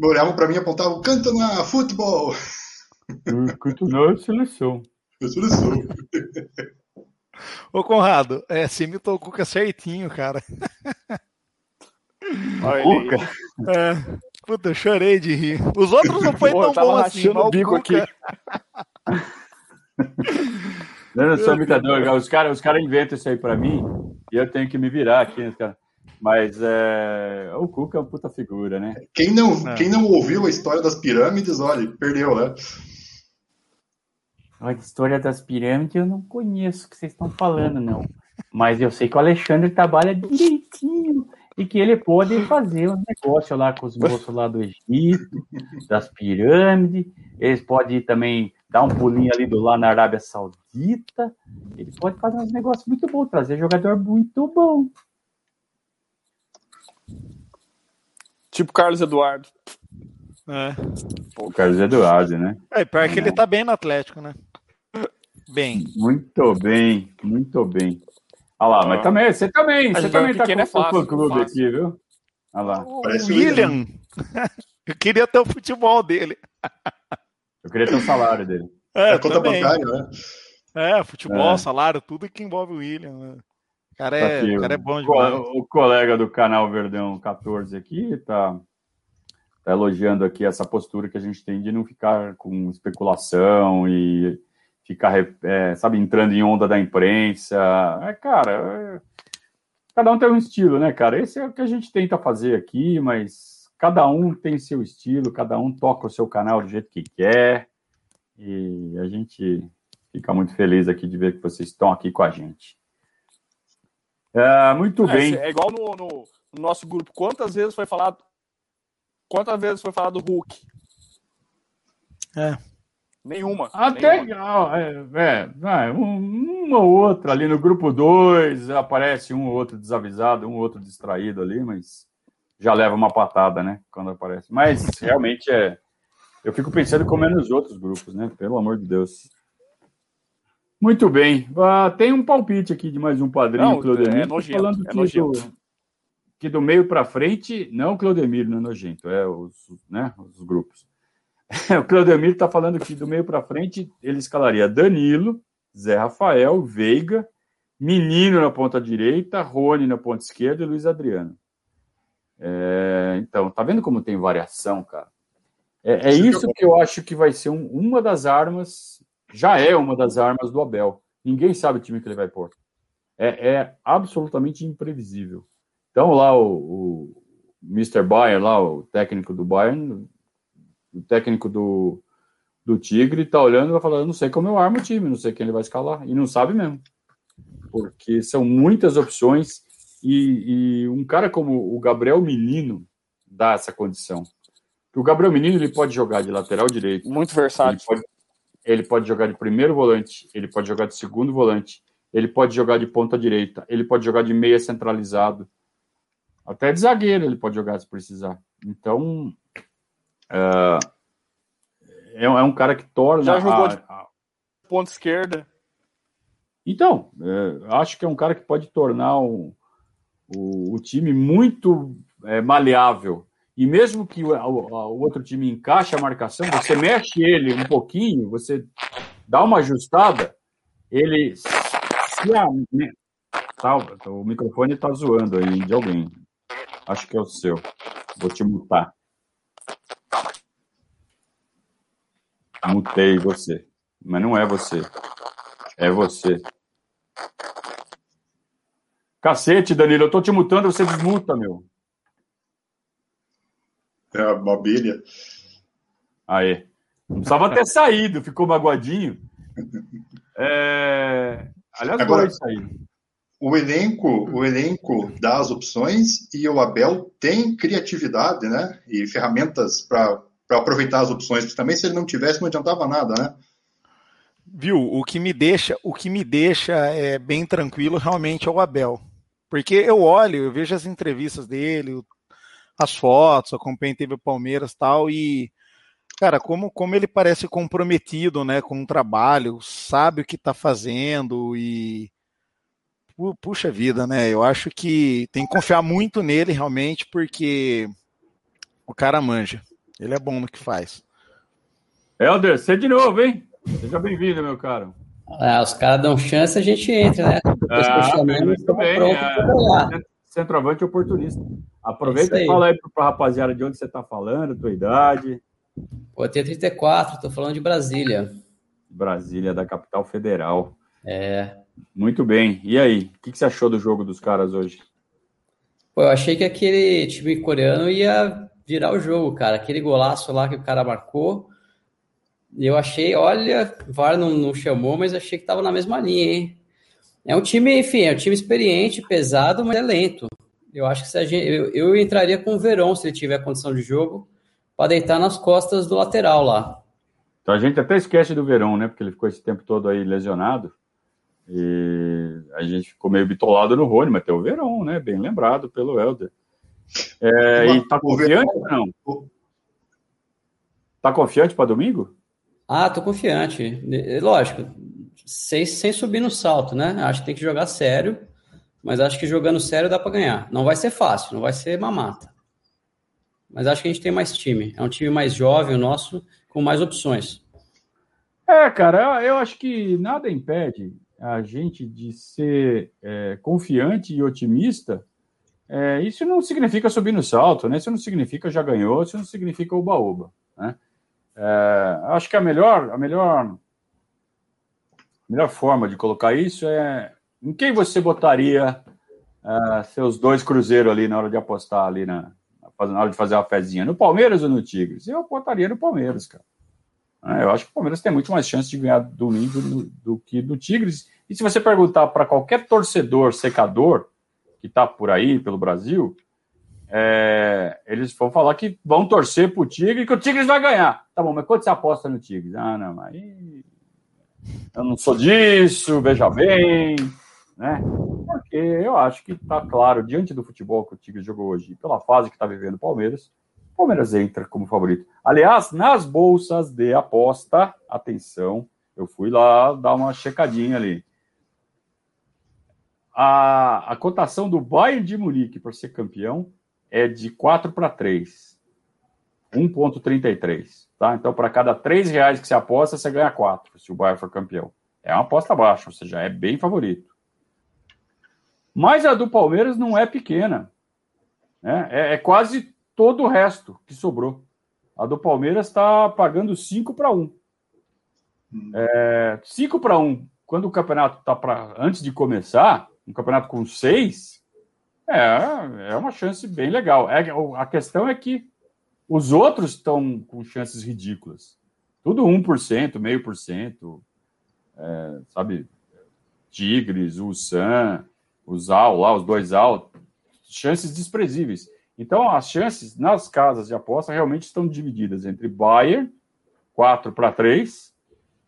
Olhavam pra mim e apontavam, Cantona, futebol! Cantona é seleção. É seleção. Ô, Conrado, é, você imitou o Cuca certinho, cara. Olha Cuca? É, puta, eu chorei de rir. Os outros não foi Pô, tão bom assim, o bico Cuca... aqui. Não, não sou imitador. Os caras os cara inventam isso aí pra mim e eu tenho que me virar aqui. Né, Mas é... o Cuca é uma puta figura, né? Quem não, é. quem não ouviu a história das pirâmides, olha, perdeu, né? A história das pirâmides eu não conheço o que vocês estão falando, não. Mas eu sei que o Alexandre trabalha direitinho e que ele pode fazer um negócio lá com os moços lá do Egito, das pirâmides. Eles podem também dar um pulinho ali do lá na Arábia Saudita. Ele pode fazer uns negócios muito bons, trazer jogador muito bom. Tipo Carlos Eduardo. É. O Carlos Eduardo, né? É, pior que ele tá bem no Atlético, né? Bem. Muito bem, muito bem. Olha lá, mas também, você também, você também tá com é fácil, o clube fácil. aqui, viu? Olha lá. O William. Eu queria ter o futebol dele. Eu queria ter o salário dele. É, é conta bancária, né? É, futebol, é. salário, tudo que envolve o William. Né? O cara é, tá aqui, o cara é bom demais. O colega do canal Verdão 14 aqui tá, tá elogiando aqui essa postura que a gente tem de não ficar com especulação e ficar, é, sabe, entrando em onda da imprensa. É, cara, é, cada um tem um estilo, né, cara? Esse é o que a gente tenta fazer aqui, mas cada um tem seu estilo, cada um toca o seu canal do jeito que quer. E a gente fica muito feliz aqui de ver que vocês estão aqui com a gente. É, muito é, bem. É igual no, no, no, nosso grupo. Quantas vezes foi falado? Quantas vezes foi falado do Hulk? É. Nenhuma. Até nenhuma. É, é, uma ou outra ali no grupo 2 aparece um ou outro desavisado, um ou outro distraído ali, mas já leva uma patada, né? Quando aparece. Mas realmente é. Eu fico pensando como é nos outros grupos, né? Pelo amor de Deus. Muito bem. Uh, tem um palpite aqui de mais um padrinho, não, Claudemir. É nojento, falando é que, do, que do meio para frente, não o Claudemir não é nojento, é os, né, os grupos. o Claudemir está falando que do meio para frente ele escalaria Danilo, Zé Rafael, Veiga, Menino na ponta direita, Rony na ponta esquerda e Luiz Adriano. É, então, tá vendo como tem variação, cara? É, é isso que eu acho que vai ser um, uma das armas, já é uma das armas do Abel. Ninguém sabe o time que ele vai pôr. É, é absolutamente imprevisível. Então, lá o, o Mr. Bayern, lá, o técnico do Bayern, o técnico do, do Tigre está olhando e vai falar: eu não sei como eu armo o time, não sei quem ele vai escalar. E não sabe mesmo. Porque são muitas opções e, e um cara como o Gabriel Menino dá essa condição. O Gabriel Menino ele pode jogar de lateral direito. Muito versátil. Ele pode, ele pode jogar de primeiro volante, ele pode jogar de segundo volante, ele pode jogar de ponta direita, ele pode jogar de meia centralizado. Até de zagueiro ele pode jogar se precisar. Então, é, é, um cara que torna. Já jogou a, de ponta esquerda. Então, é, acho que é um cara que pode tornar o, o, o time muito é, maleável. E mesmo que o, o, outro time encaixe a marcação, você mexe ele um pouquinho, você dá uma ajustada, ele. Se a, né, tá, o microfone está zoando aí de alguém. Acho que é o seu. Vou te mutar. Mutei você. Mas não é você. É você. Cacete, Danilo, eu tô te mutando, você desmuta, meu. É a mobília. Aí. Não precisava ter saído, ficou magoadinho. É... Aliás, Agora, isso aí. O elenco, o elenco dá as opções e o Abel tem criatividade, né? E ferramentas para para aproveitar as opções, porque também se ele não tivesse não adiantava nada, né? Viu? O que me deixa, o que me deixa é, bem tranquilo realmente é o Abel. Porque eu olho, eu vejo as entrevistas dele, as fotos, acompanhei teve o Palmeiras tal, e cara, como, como ele parece comprometido né, com o trabalho, sabe o que está fazendo e puxa vida, né? Eu acho que tem que confiar muito nele realmente, porque o cara manja. Ele é bom no que faz. Helder, você de novo, hein? Seja bem-vindo, meu caro. Ah, os caras dão chance, a gente entra, né? Ah, muito bem. É, centroavante oportunista. Aproveita é e fala aí para a rapaziada de onde você está falando, tua idade. Pô, eu tenho 34, estou falando de Brasília. Brasília, da capital federal. É. Muito bem. E aí, o que, que você achou do jogo dos caras hoje? Pô, eu achei que aquele time coreano ia virar o jogo, cara. Aquele golaço lá que o cara marcou. Eu achei, olha, VAR não, não chamou, mas achei que tava na mesma linha, hein? É um time, enfim, é um time experiente, pesado, mas é lento. Eu acho que se a gente, eu, eu entraria com o Verón se ele tiver condição de jogo para deitar nas costas do lateral lá. Então a gente até esquece do Verón, né? Porque ele ficou esse tempo todo aí lesionado. E a gente ficou meio bitolado no Rony, mas tem o Verón, né? Bem lembrado pelo Helder. É, e tá confiante ou não? Tá confiante para domingo? Ah, tô confiante. Lógico, sem, sem subir no salto, né? Acho que tem que jogar sério, mas acho que jogando sério dá para ganhar. Não vai ser fácil, não vai ser mamata. Mas acho que a gente tem mais time. É um time mais jovem, o nosso, com mais opções. É, cara, eu acho que nada impede a gente de ser é, confiante e otimista, é, isso não significa subir no salto, né? Isso não significa já ganhou, isso não significa oba-oba, né? É, acho que a melhor, a melhor, a melhor forma de colocar isso é em quem você botaria é, seus dois cruzeiros ali na hora de apostar ali na, na hora de fazer a fezinha, no Palmeiras ou no Tigres? Eu botaria no Palmeiras, cara. É, eu acho que o Palmeiras tem muito mais chance de ganhar domingo do, do que do Tigres. E se você perguntar para qualquer torcedor secador que está por aí, pelo Brasil, é, eles vão falar que vão torcer para o Tigre e que o Tigres vai ganhar. Tá bom, mas quanto você aposta no Tigres? Ah, não, aí. Eu não sou disso, veja bem, né? Porque eu acho que está claro, diante do futebol que o Tigres jogou hoje, pela fase que está vivendo o Palmeiras, o Palmeiras entra como favorito. Aliás, nas bolsas de aposta, atenção, eu fui lá dar uma checadinha ali. A, a cotação do Bayern de Munique para ser campeão é de 4 para 3. 1,33. Tá? Então, para cada 3 reais que você aposta, você ganha 4, se o Bayern for campeão. É uma aposta baixa, ou seja, é bem favorito. Mas a do Palmeiras não é pequena. Né? É, é quase todo o resto que sobrou. A do Palmeiras está pagando 5 para 1. É, 5 para 1, quando o campeonato está para antes de começar, um campeonato com 6, é, é uma chance bem legal. É, a questão é que os outros estão com chances ridículas. Tudo 1%, meio por cento. É, sabe? Tigres, o Sam, o Zal lá, os dois Zal, chances desprezíveis. Então, as chances nas casas de aposta realmente estão divididas entre Bayern, 4 para 3,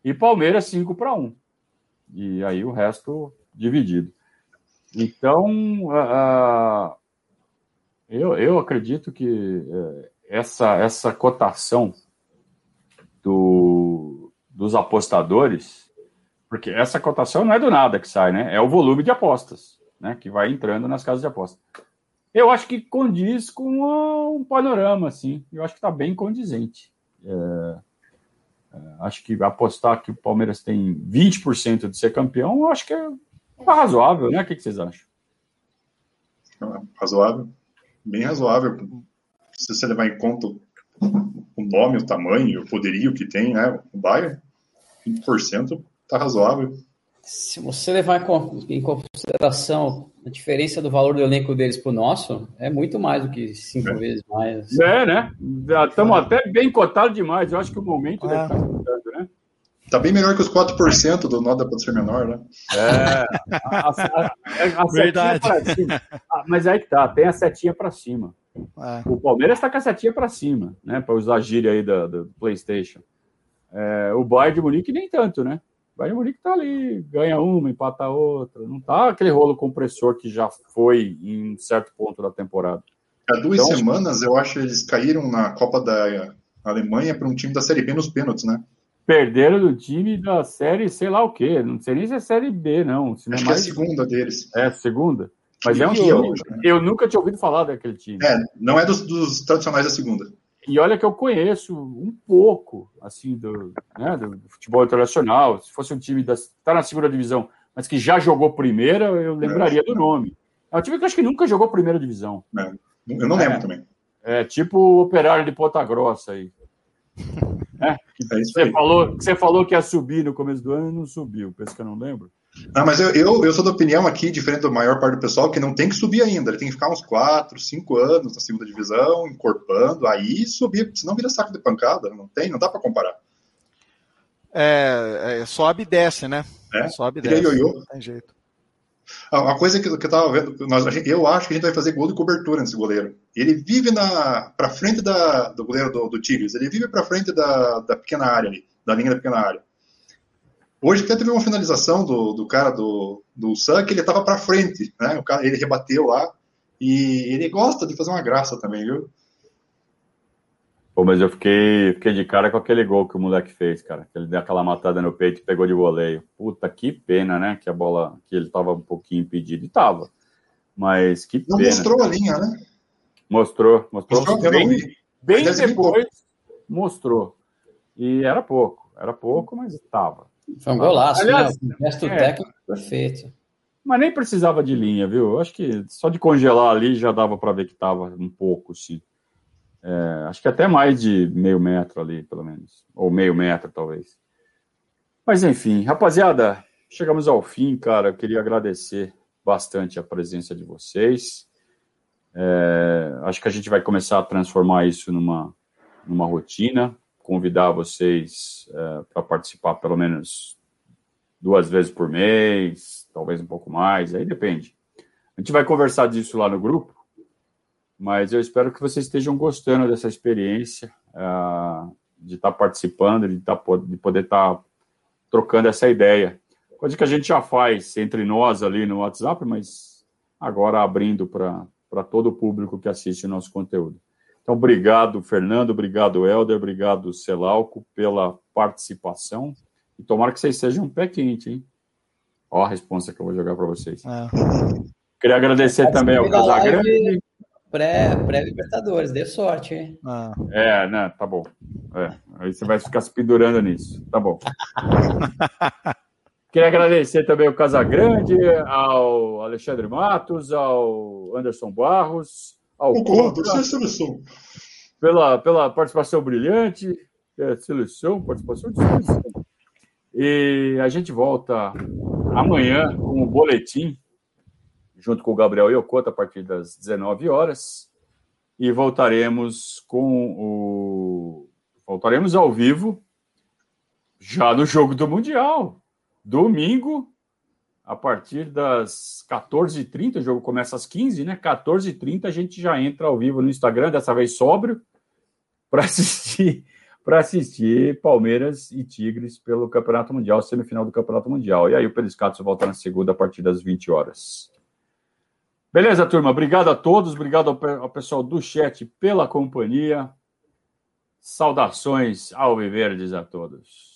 e Palmeiras, 5 para 1. E aí o resto dividido. Então, eu, eu acredito que uh, essa, essa cotação do, dos apostadores, porque essa cotação não é do nada que sai, né? É o volume de apostas, né? Que vai entrando nas casas de apostas eu acho que condiz com um panorama, assim. Eu acho que está bem condizente. É, é, acho que apostar que o Palmeiras tem 20% de ser campeão, eu acho que é razoável, né? O que, que vocês acham? Razoável. Bem razoável. Se você levar em conta o nome, o tamanho, o poderio que tem, né? O Bayern, 20% está razoável. Se você levar em consideração a diferença do valor do elenco deles para o nosso, é muito mais do que cinco é. vezes mais. É, né? Já estamos é. até bem cotados demais. Eu acho que o momento deve estar contando, né? Tá bem melhor que os 4% do nota pode ser menor, né? É. A, a, a, a Verdade. Cima. Ah, mas aí que tá, tem a setinha para cima. É. O Palmeiras está com a setinha para cima, né? Para usar a gíria aí do, do PlayStation. É, o Bayern de Munique nem tanto, né? O Bayern de Munique tá ali, ganha uma, empata outra. Não tá aquele rolo compressor que já foi em certo ponto da temporada. Há duas então, semanas, eu acho que eles caíram na Copa da Alemanha para um time da Série B nos pênaltis, né? Perderam do time da série, sei lá o quê. Não sei nem se é série B, não. Se não é Acho mais... que é a segunda deles. É, a segunda. Mas é um time. Né? Eu nunca tinha ouvido falar daquele time. É, não é dos, dos, tradicionais da segunda. E olha que eu conheço um pouco, assim, do, né, do futebol internacional. Se fosse um time da. está na segunda divisão, mas que já jogou primeira, eu lembraria é, do nome. É um time que eu acho que nunca jogou primeira divisão. É, eu não lembro também. É tipo o operário de Ponta Grossa aí. É, é você, falou, você falou que ia subir no começo do ano e não subiu, penso que eu não lembro. Ah, mas eu, eu, eu, sou da opinião aqui, diferente da maior parte do pessoal, que não tem que subir ainda. Ele tem que ficar uns 4, 5 anos na segunda divisão, encorpando, aí subir, senão vira saco de pancada. Não tem, não dá para comparar. É, é, sobe e desce, né? É, sobe e desce. Não tem jeito. Uma coisa que, que eu tava vendo, nós, eu acho que a gente vai fazer gol de cobertura nesse goleiro. Ele vive na para frente da, do goleiro do, do Tigres, ele vive para frente da, da pequena área ali, da linha da pequena área. Hoje até teve uma finalização do, do cara do, do Sun que ele estava para frente, né? O cara, ele rebateu lá e ele gosta de fazer uma graça também, viu? Pô, mas eu fiquei, fiquei de cara com aquele gol que o moleque fez, cara. Que ele deu aquela matada no peito e pegou de voleio. Puta, que pena, né? Que a bola, que ele tava um pouquinho impedido. E tava. Mas que Não pena. mostrou a linha, né? Mostrou, mostrou. mostrou bem, bem depois mostrou. E era pouco, era pouco, mas tava. Foi um golaço, Aliás, né? O gesto é, técnico perfeito. Mas nem precisava de linha, viu? Eu acho que só de congelar ali já dava para ver que tava um pouco, sim. É, acho que até mais de meio metro ali, pelo menos. Ou meio metro, talvez. Mas enfim, rapaziada, chegamos ao fim, cara. Eu queria agradecer bastante a presença de vocês. É, acho que a gente vai começar a transformar isso numa, numa rotina. Convidar vocês é, para participar pelo menos duas vezes por mês, talvez um pouco mais, aí depende. A gente vai conversar disso lá no grupo. Mas eu espero que vocês estejam gostando dessa experiência, uh, de estar tá participando, de, tá, de poder estar tá trocando essa ideia. Coisa que a gente já faz entre nós ali no WhatsApp, mas agora abrindo para todo o público que assiste o nosso conteúdo. Então, obrigado, Fernando, obrigado, Helder, obrigado, Celalco, pela participação. E tomara que vocês sejam um pé quente, hein? Ó a resposta que eu vou jogar para vocês. É. Queria agradecer também ao Casagrande pré-Libertadores. Pré Dê sorte, hein? Ah. É, né? Tá bom. É, aí você vai ficar se pendurando nisso. Tá bom. Queria agradecer também ao Casagrande, ao Alexandre Matos, ao Anderson Barros, ao Concordo, é seleção. Pela, pela participação brilhante, é, seleção, participação de seleção. E a gente volta amanhã com o boletim junto com o Gabriel Yokota, a partir das 19 horas. E voltaremos com o. Voltaremos ao vivo já no jogo do Mundial. Domingo, a partir das 14h30, o jogo começa às 15 né? 14h30 a gente já entra ao vivo no Instagram, dessa vez sóbrio, para assistir para assistir Palmeiras e Tigres pelo Campeonato Mundial, semifinal do Campeonato Mundial. E aí o Periscato volta na segunda a partir das 20 horas. Beleza, turma? Obrigado a todos, obrigado ao, pessoal do chat pela companhia. Saudações ao Viverdes a todos.